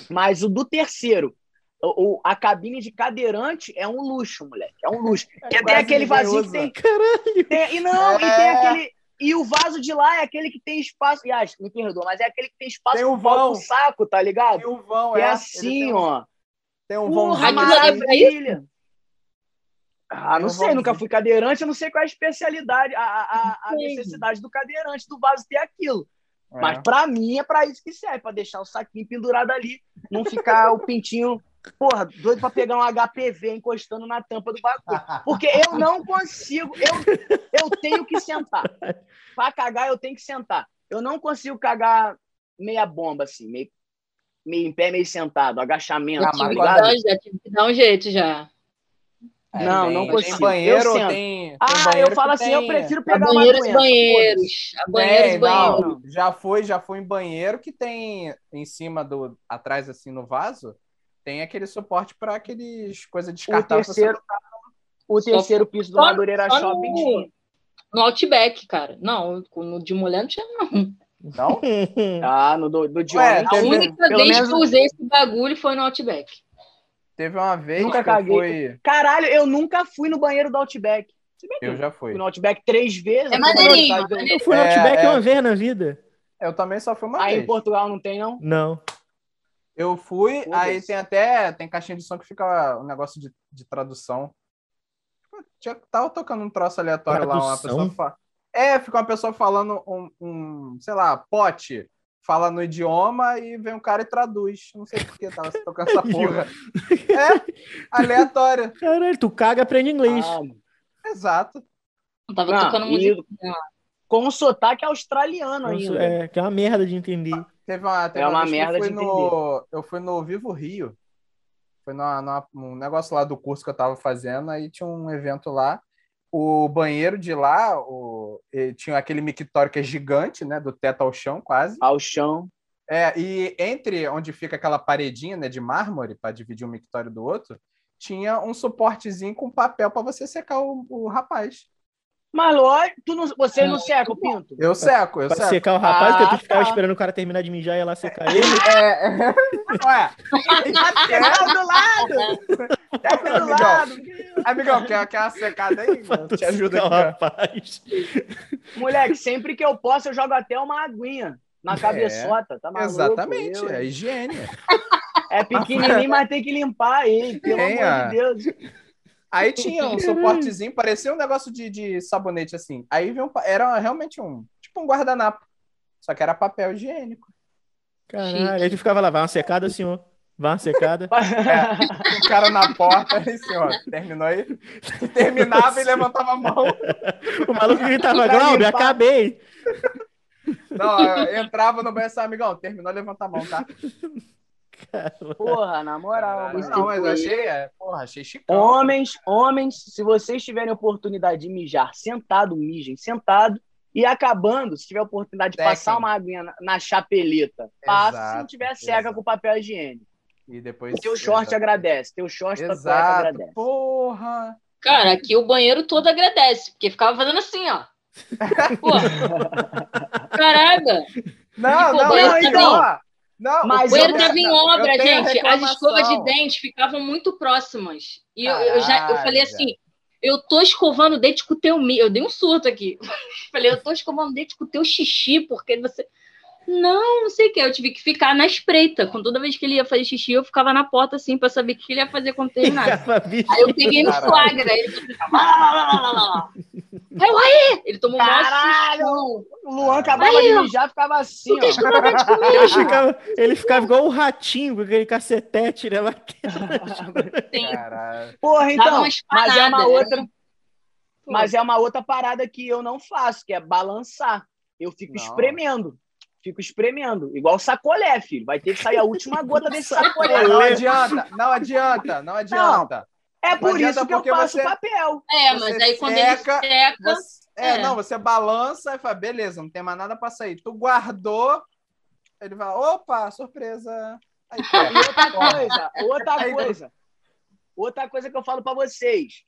Mas o do terceiro, o, a cabine de cadeirante é um luxo, moleque. É um luxo. Porque tem aquele vazio que tem. Caralho! tem- e não, e tem É. aquele. E o vaso de lá é aquele que tem espaço. E acho, me perdoa, mas é aquele que tem espaço Tem pau vão. pro saco, tá ligado? Tem um vão, É, é. Assim, tem um- ó. Tem um Porra, vãozinho. Aquilo ali é maravilha. Ah, não um sei, nunca fui cadeirante, eu não sei qual é a especialidade, a, a, a- necessidade do cadeirante do vaso ter aquilo. É. Mas pra mim é pra isso que serve, pra deixar o saquinho pendurado ali, não ficar o pintinho, porra, doido pra pegar um HPV encostando na tampa do bagulho. Porque eu não consigo, eu, eu tenho que sentar. Pra cagar, eu tenho que sentar. Eu não consigo cagar meia bomba, assim, meio, meio em pé, meio sentado, agachamento, Eu Ah, tá tive, que mas ligado? dar, já tive que dar um jeito já. É, Não, tem- não Tem consigo. banheiro, Eu sento. tem. tem Ah, banheiro eu falo assim, eu tem- prefiro A pegar uma banheiros, doença. banheiros. Banheiros, Tem, banheiros. não, já foi, já foi em banheiro que tem em cima do atrás assim no vaso, tem aquele suporte para aqueles coisas O descartáveis. terceiro, o Só- terceiro piso do só- Madureira só Shopping no-. No Outback, cara. Não, no de mulher não tinha, não. Não? Ah, no do, do de Ué, homem A única vez menos- que eu usei esse bagulho foi no Outback. Teve uma vez Nunca que eu caguei. fui, Caralho, eu nunca fui no banheiro do Outback. Eu já fui. fui no Outback três vezes. É eu no maneirinho. Eu fui no É, Outback é. uma vez na vida. Eu também só fui uma Aí vez. em Portugal não tem, não? Não. Eu fui, Foda-se. aí tem até tem caixinha de som que fica um negócio de, de tradução. Tinha, tava tocando um troço aleatório lá, uma Tradução? pessoa fa... É, fica uma pessoa falando um, um, sei lá, pote, fala no idioma e vem um cara e traduz. Não sei por que tava tocando essa porra. É, aleatório. Caralho, tu caga, aprende inglês. Ah, Exato. Eu tava Não, tocando e- com sotaque australiano Isso ainda. é, que é uma merda de entender. Teve uma, teve É uma que merda eu fui de no, Eu fui no Vivo Rio. Foi numa, numa- um negócio lá do curso que eu tava fazendo, aí tinha um evento lá. O banheiro de lá, o, tinha aquele mictório que é gigante, né? Do teto ao chão, quase. Ao chão. É, e entre onde fica aquela paredinha né, de mármore para dividir um mictório do outro, tinha um suportezinho com papel para você secar o, o rapaz. Mas lógico, tu não, você não seca o pinto? Eu seco, eu Pra seco. secar o rapaz, Ah, porque tu ficava tá. esperando o cara terminar de mijar e ia lá secar ele. É, ué, Tá do lado! Tá do Amigão. lado! amigão, quer, quer uma secada aí? Te ajuda o rapaz. Moleque, sempre que eu posso, eu jogo até uma aguinha na cabeçota, tá maluco? Exatamente, Eu- é higiene. É pequenininho, mas tem que limpar ele, pelo amor de Deus. Aí tinha um suportezinho, parecia um negócio de, de sabonete assim. Aí veio um, era realmente um, tipo um guardanapo. Só que era papel higiênico. Caralho, aí tu ficava lá, vai uma secada, senhor. Vai uma secada. É, o cara na porta, assim, ó, terminou aí. Terminava e levantava a mão. O maluco gritava, Glauber, acabei. Não, eu entrava no banheiro e amigão, terminou, levanta a mão, tá? Porra, na moral. Não, mas foi- achei, é, porra, achei chicão. Homens, homens, se vocês tiverem oportunidade de mijar sentado, mijem sentado. E acabando, se tiver oportunidade de passar uma aguinha na, na chapeleta, passa. se não Exato, tiver, seca exato. com papel higiênico. E depois. Teu short Exato. agradece. Teu short cueca Exato. agradece. Porra. Cara, aqui o banheiro todo agradece, porque ficava fazendo assim, ó. Pô. Caraca, Não, Pô, não, não, também. então, ó. Não, Mas o banheiro tenho- tava em obra, gente. As escovas de dente ficavam muito próximas. E eu, eu já eu falei assim: eu tô escovando o dente com o teu mi. Eu dei um surto aqui. falei, eu tô escovando o dente com o teu xixi, porque você. Não, não sei o que. Eu tive que ficar na espreita. Com toda vez que ele ia fazer xixi, eu ficava na porta assim pra saber o que ele ia fazer quando terminasse. Aí eu peguei no flagra, ele ficava. Aí eu, aí! Ele tomou um Caralho! O Luan acabava Aí, de mijar, ficava assim, Tu comigo? Ele ficava, ele ficava igual o ratinho com aquele cacetete, né? Caralho. Porra, então. Mas é uma paradas, outra. né? Mas é uma outra parada que eu não faço, que é balançar. Eu fico Não. espremendo. Fico espremendo. Igual sacolé, filho. Vai ter que sair a última gota desse sacolé. Não adianta, não adianta, não adianta. É por Não adianta isso que eu passo você- papel. É, Você mas aí quando seca, ele seca. Você- é, É. não, você balança e fala, beleza, não tem mais nada pra sair. Tu guardou, ele fala, opa, surpresa. Aí, E outra coisa, outra coisa. Outra coisa que eu falo pra vocês.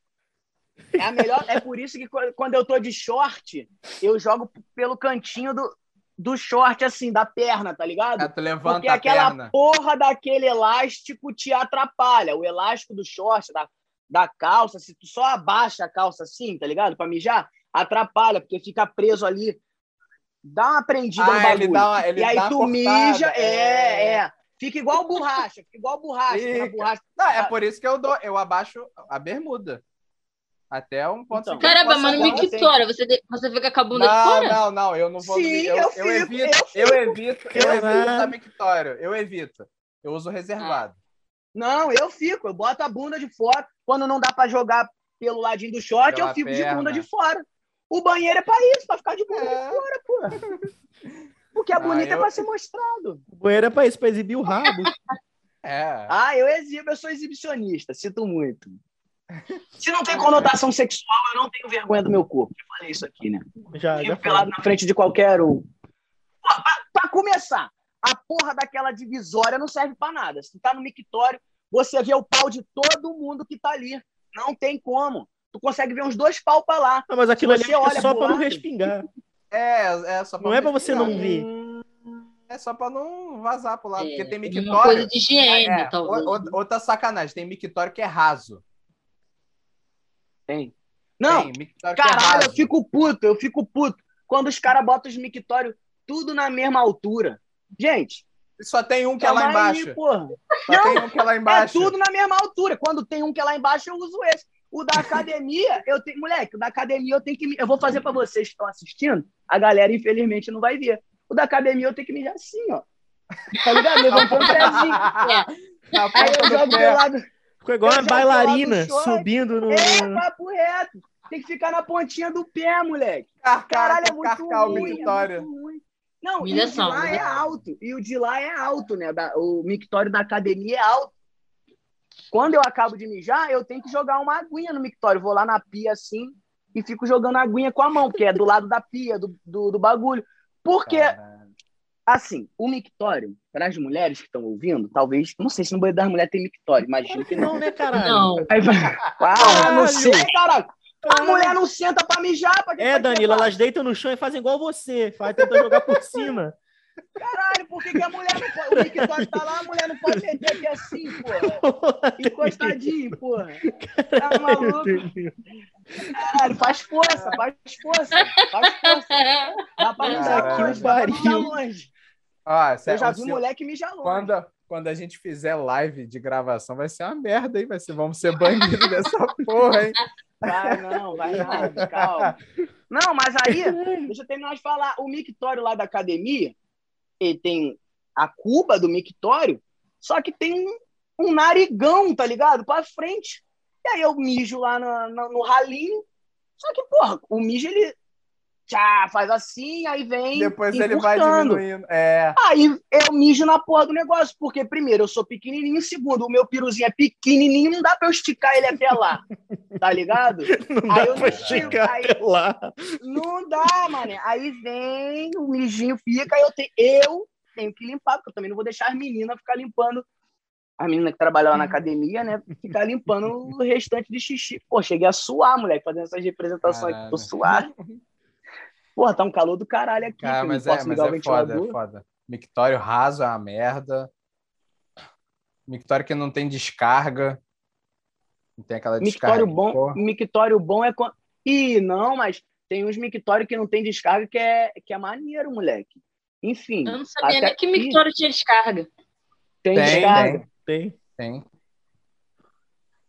É a melhor, é por isso que quando eu tô de short, eu jogo pelo cantinho do, do short assim, da perna, tá ligado? Aí tu levanta Porque aquela perna. porra daquele elástico te atrapalha. O elástico do short, da, da calça, se tu só abaixa a calça assim, tá ligado? Pra mijar, atrapalha, porque fica preso ali. Dá uma prendida no Ah, bagulho. uma, ele e aí tu mija, é, é. Fica igual borracha, fica igual borracha. borracha. Não, é por isso que eu dou, eu abaixo a bermuda. Até um ponto Então. eu Caramba, no dar- mictória, você, de- você fica com a bunda de Não, fora? não, não, eu não vou. Sim, eu eu, fico, evito, eu eu evito, eu evito a mictório, eu evito. Eu uso reservado. Não, eu fico, eu boto a bunda de fora. Quando não dá pra jogar pelo ladinho do short, Pela eu fico de perna. bunda de fora. O banheiro é pra isso, pra ficar de bunda de É. fora, pô. Porque a Ah, bonita é eu- pra ser mostrado. O banheiro é pra isso, pra exibir o rabo. É. Ah, eu exibo, eu sou exibicionista, sinto muito. Se não tem conotação sexual, eu não tenho vergonha do meu corpo. Já falei isso aqui, né? Já, já pelado na frente de qualquer um. Pra, pra começar, a porra daquela divisória não serve pra nada. Se tu tá no mictório, você vê o pau de todo mundo que tá ali. Não tem como. Tu consegue ver uns dois pau pra lá. Ah, mas aquilo ali você é olha só pra não respingar. É, é só Não é pra você não ver. É só pra não vazar pro lado, porque tem É, uma mictório. coisa de higiene, É, talvez. o- o- outra sacanagem, tem mictório que é raso. Tem. Não, Tem é caralho, raso. eu fico puto, eu fico puto. Quando os caras botam os mictórios tudo na mesma altura. Gente, Só tem um que é lá calma aí, embaixo. porra. Só tem um que é lá É embaixo. tudo na mesma altura. Quando tem um que é lá embaixo, eu uso esse. O da academia, eu tenho. Moleque, o da academia eu tenho que. me- Eu vou fazer pra vocês que estão assistindo. A galera, infelizmente, não vai ver. O da academia eu tenho que mijar assim, ó. Tá ligado? Levantando o pezinho. Na Aí eu jogo pé. do lado. Ficou igual Eu uma no bailarina subindo no. É, papo reto. Tem que ficar na pontinha do pé, moleque. Carcar, Caralho, é muito carcar o ruim. É mictório. muito ruim. Não, o de lá é humilhação. alto. E o de lá é alto, né? O mictório da academia é alto. Quando eu acabo de mijar, eu tenho que jogar uma aguinha no mictório. Vou lá na pia assim e fico jogando aguinha com a mão, porque é do lado da pia, do, do, do bagulho. Porque, Caralho. Assim, o mictório, para as mulheres que estão ouvindo, talvez, não sei se no banheiro das mulheres tem mictório, imagino que não. Não, né, caralho? Não. Aí vai. Ah, Caralho. não sei, caralho. A mulher não senta pra mijar, pra que É, Danilo, elas deitam no chão e fazem igual você. Faz, tenta jogar por cima. Caralho, por que, que a mulher não pode. O mictório tá lá, a mulher não pode meter aqui assim, porra. Encostadinho, porra. Tá maluco? Caralho, faz força, faz força. Faz força. Dá pra pra mijar Pariu. Longe. Ó, Eu já vi seu- moleque mijar longe. quando, quando a gente fizer live de gravação, vai ser uma merda, hein? Vai ser, vamos ser banidos dessa porra, hein? Vai não, vai nada, calma. Não, mas aí, deixa eu terminar de falar. O mictório lá da academia, ele tem a cuba do mictório, só que tem um, um narigão, tá ligado? Pra frente. E aí eu mijo lá no, no, no ralinho. Só que, porra, o mijo, ele tchá, faz assim, aí vem. Depois ele vai diminuindo. É. Aí eu mijo na porra do negócio, porque primeiro eu sou pequenininho, segundo o meu piruzinho é pequenininho, não dá pra eu esticar ele até lá, tá ligado? Não Aí dá eu pra não chegar aí- até lá. Não dá, mané. Aí vem, o mijinho fica, aí eu tenho, eu tenho que limpar, porque eu também não vou deixar as meninas ficar limpando. A menina que trabalha lá na academia, né? Ficar limpando o restante de xixi. Pô, cheguei a suar, moleque, fazendo essas representações aqui. Tô suado. Porra, tá um calor do caralho aqui. Cara, filho. mas não é, posso mas ligar o é foda, ventilador. é foda. Mictório raso é uma merda. Mictório que não tem descarga. Não tem aquela descarga. Mictório bom, porra. mictório bom é. quan- Ih, não, mas tem uns mictórios que não tem descarga que é, que é maneiro, moleque. Enfim. Eu não sabia até nem que Mictório tinha descarga. Tem, Tem, descarga. Tem. Tem.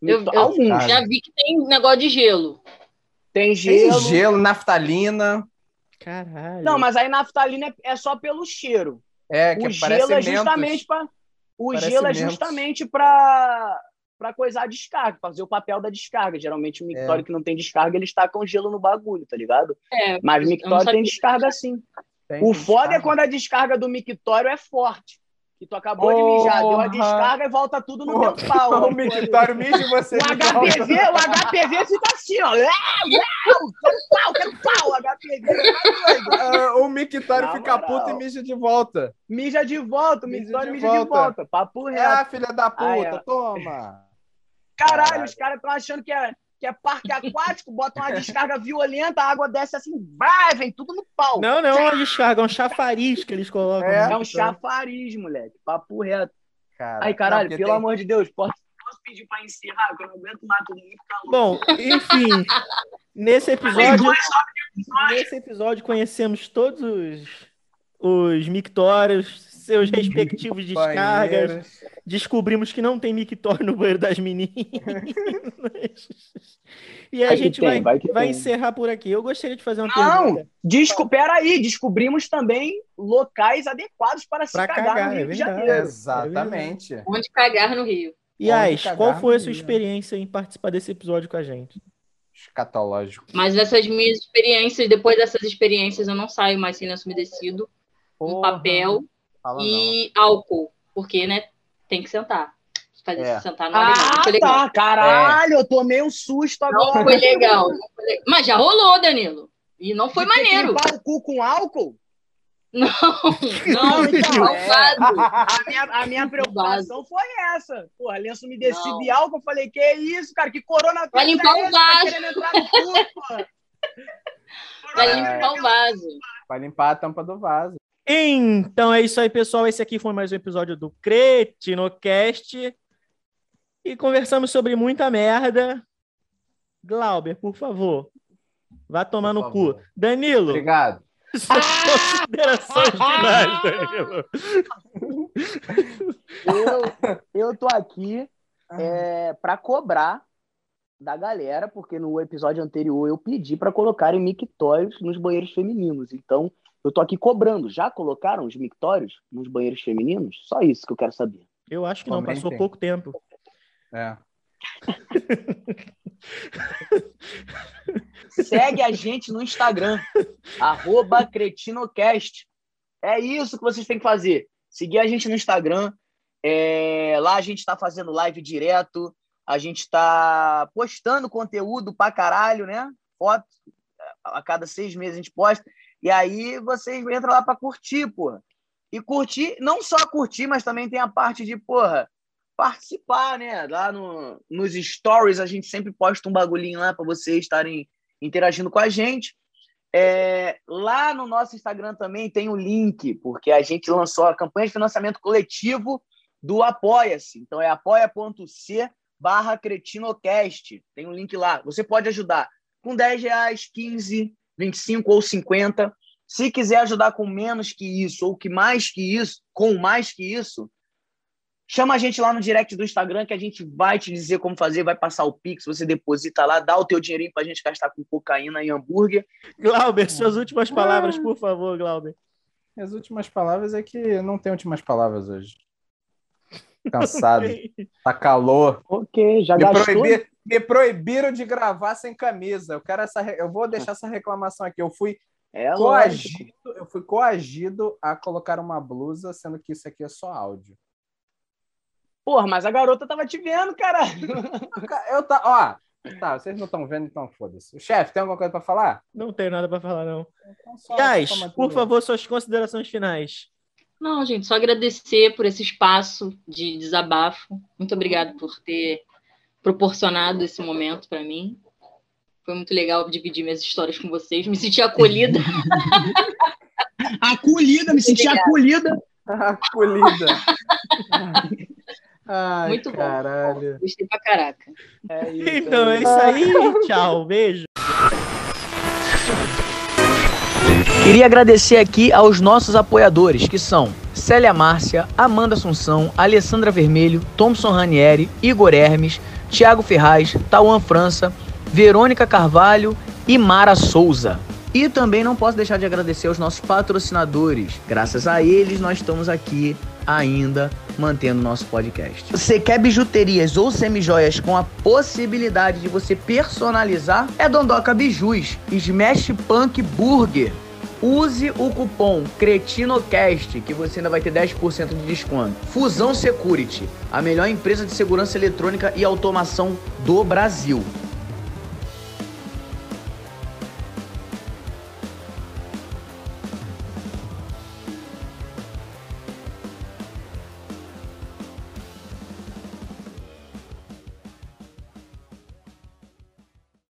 Eu, eu já vi que tem negócio de gelo. Tem Tem gelo. gelo, naftalina. Caralho. Não, mas aí naftalina é, é só pelo cheiro. É, que o parece gelo é justamente para o Parece gelo é justamente para para coisar a descarga, fazer o papel da descarga. Geralmente o É. mictório que não tem descarga, ele está com gelo no bagulho, tá ligado? É, Mas o mictório tem descarga sim. Tem O foda é descarga. quando a descarga do mictório é forte. Que tu acabou de mijar, deu a descarga e volta tudo no Porra. teu pau. O mictório mija e você O HPV, o HPV fica assim, ó. Quero pau, quero pau, o HPV. tá. Ah, O mictório fica moral. puto e mija de volta. Mija de volta, o Mija mictório de mija de volta. Papo reto. Ah, filha da puta, toma. Caralho, Caralho. os caras estão achando que é, que é parque aquático, botam uma descarga violenta, a água desce assim, vai, vem tudo no pau. Não, não é uma descarga, é um chafariz que eles colocam. É, no É um chafariz, moleque. Papo reto. Cara, Ai, caralho, pelo tem- amor de Deus, posso, posso pedir pra encerrar? Que eu não aguento mais, todo mundo calor. Bom, enfim, nesse episódio, nesse episódio conhecemos todos os, os mictórios, seus respectivos descargas, descobrimos que não tem mictório no banheiro das meninas. E a Vai gente tem, vai, vai vai encerrar por aqui. Eu gostaria de fazer uma Não, pergunta. desco, peraí, descobrimos também locais adequados para se Pra cagar, cagar, no Rio é de. Janeiro. Exatamente. Onde cagar no Rio. Yas, cagar qual foi a sua experiência em participar desse episódio com a gente? Escatológico. Mas essas minhas experiências, depois dessas experiências, eu não saio mais sem umedecido, um Porra, papel fala e álcool. Porque, né, tem que sentar. Fazer É. sentar não é legal. Não Ah, foi legal. tá, caralho, eu tomei um susto Não agora. foi legal. não foi legal. Mas já rolou, Danilo. E não foi De maneiro. limpar o cu com álcool? Não, não, então, não, é. A minha, a minha preocupação foi essa. Porra, lenço umedecido Não. e álcool. Eu falei, que isso, cara? Que corona Vai limpar o essa? vaso. Tá no cu. Vai limpar o vaso. Vai limpar a tampa do vaso. Então é isso aí, pessoal. Esse aqui foi mais um episódio do Cretinocast. E conversamos sobre muita merda. Glauber, por favor, vá tomar Por no cu. favor. Danilo, Obrigado. suas considerações finais, Danilo. Eu, eu tô aqui é, para cobrar da galera, porque no episódio anterior eu pedi para colocarem mictórios nos banheiros femininos. Então, eu tô aqui cobrando. Já colocaram os mictórios nos banheiros femininos? Só isso que eu quero saber. Eu acho que não, Também passou tem. pouco tempo. É. Segue a gente no Instagram, arroba cretinocast. É isso que vocês têm que fazer. Seguir a gente no Instagram. É, lá a gente está fazendo live direto. A gente está postando conteúdo pra caralho, né? Foto. A cada seis meses a gente posta. E aí vocês entram lá para curtir, porra. E curtir, não só curtir, mas também tem a parte de, porra, participar, né? Lá no, nos stories a gente sempre posta um bagulhinho lá para vocês estarem interagindo com a gente. É, lá no nosso Instagram também tem o link, porque a gente lançou a campanha de financiamento coletivo do Apoia-se. Então é apoia.c barra cretinocast. Tem um link lá. Você pode ajudar com 10 reais, 15, 25 ou 50. Se quiser ajudar com menos que isso ou que mais que isso, com mais que isso, Chama a gente lá no direct do Instagram que a gente vai te dizer como fazer, vai passar o Pix, você deposita lá, dá o teu dinheirinho pra gente gastar com cocaína e hambúrguer. Glauber, suas últimas palavras, por favor, Glauber. Minhas últimas palavras é que não tem últimas palavras hoje. Cansado. tá calor. Ok, já Me, gastou. proibir- me proibiram de gravar sem camisa. Eu quero essa, eu vou deixar essa reclamação aqui. Eu fui É coagido, eu fui coagido a colocar uma blusa, sendo que isso aqui é só áudio. Porra, mas a garota tava te vendo, caralho. Eu tá, ó, tá, vocês não estão vendo, então foda-se. O chefe, tem alguma coisa pra falar? Não tenho nada pra falar, não. Então por favor, suas considerações finais. Não, gente, só agradecer por esse espaço de desabafo. Muito obrigado por ter proporcionado esse momento para mim. Foi muito legal dividir minhas histórias com vocês. Me senti acolhida. Acolhida, me senti acolhida. Acolhida. Ai, Muito bom. caralho. Gostei pra caraca. É isso, Então é isso aí. Tchau, beijo. Queria agradecer aqui aos nossos apoiadores, que são Célia Márcia, Amanda Assunção, Alessandra Vermelho, Thompson Ranieri, Igor Hermes, Thiago Ferraz, Tauan França, Verônica Carvalho e Mara Souza. E também não posso deixar de agradecer aos nossos patrocinadores. Graças a eles, nós estamos aqui ainda mantendo nosso podcast. Você quer bijuterias ou semijoias com a possibilidade de você personalizar? É Dondoca Bijus, Smash Punk Burger. Use o cupom CRETINOCAST que você ainda vai ter 10% de desconto. Fusão Security, a melhor empresa de segurança eletrônica e automação do Brasil.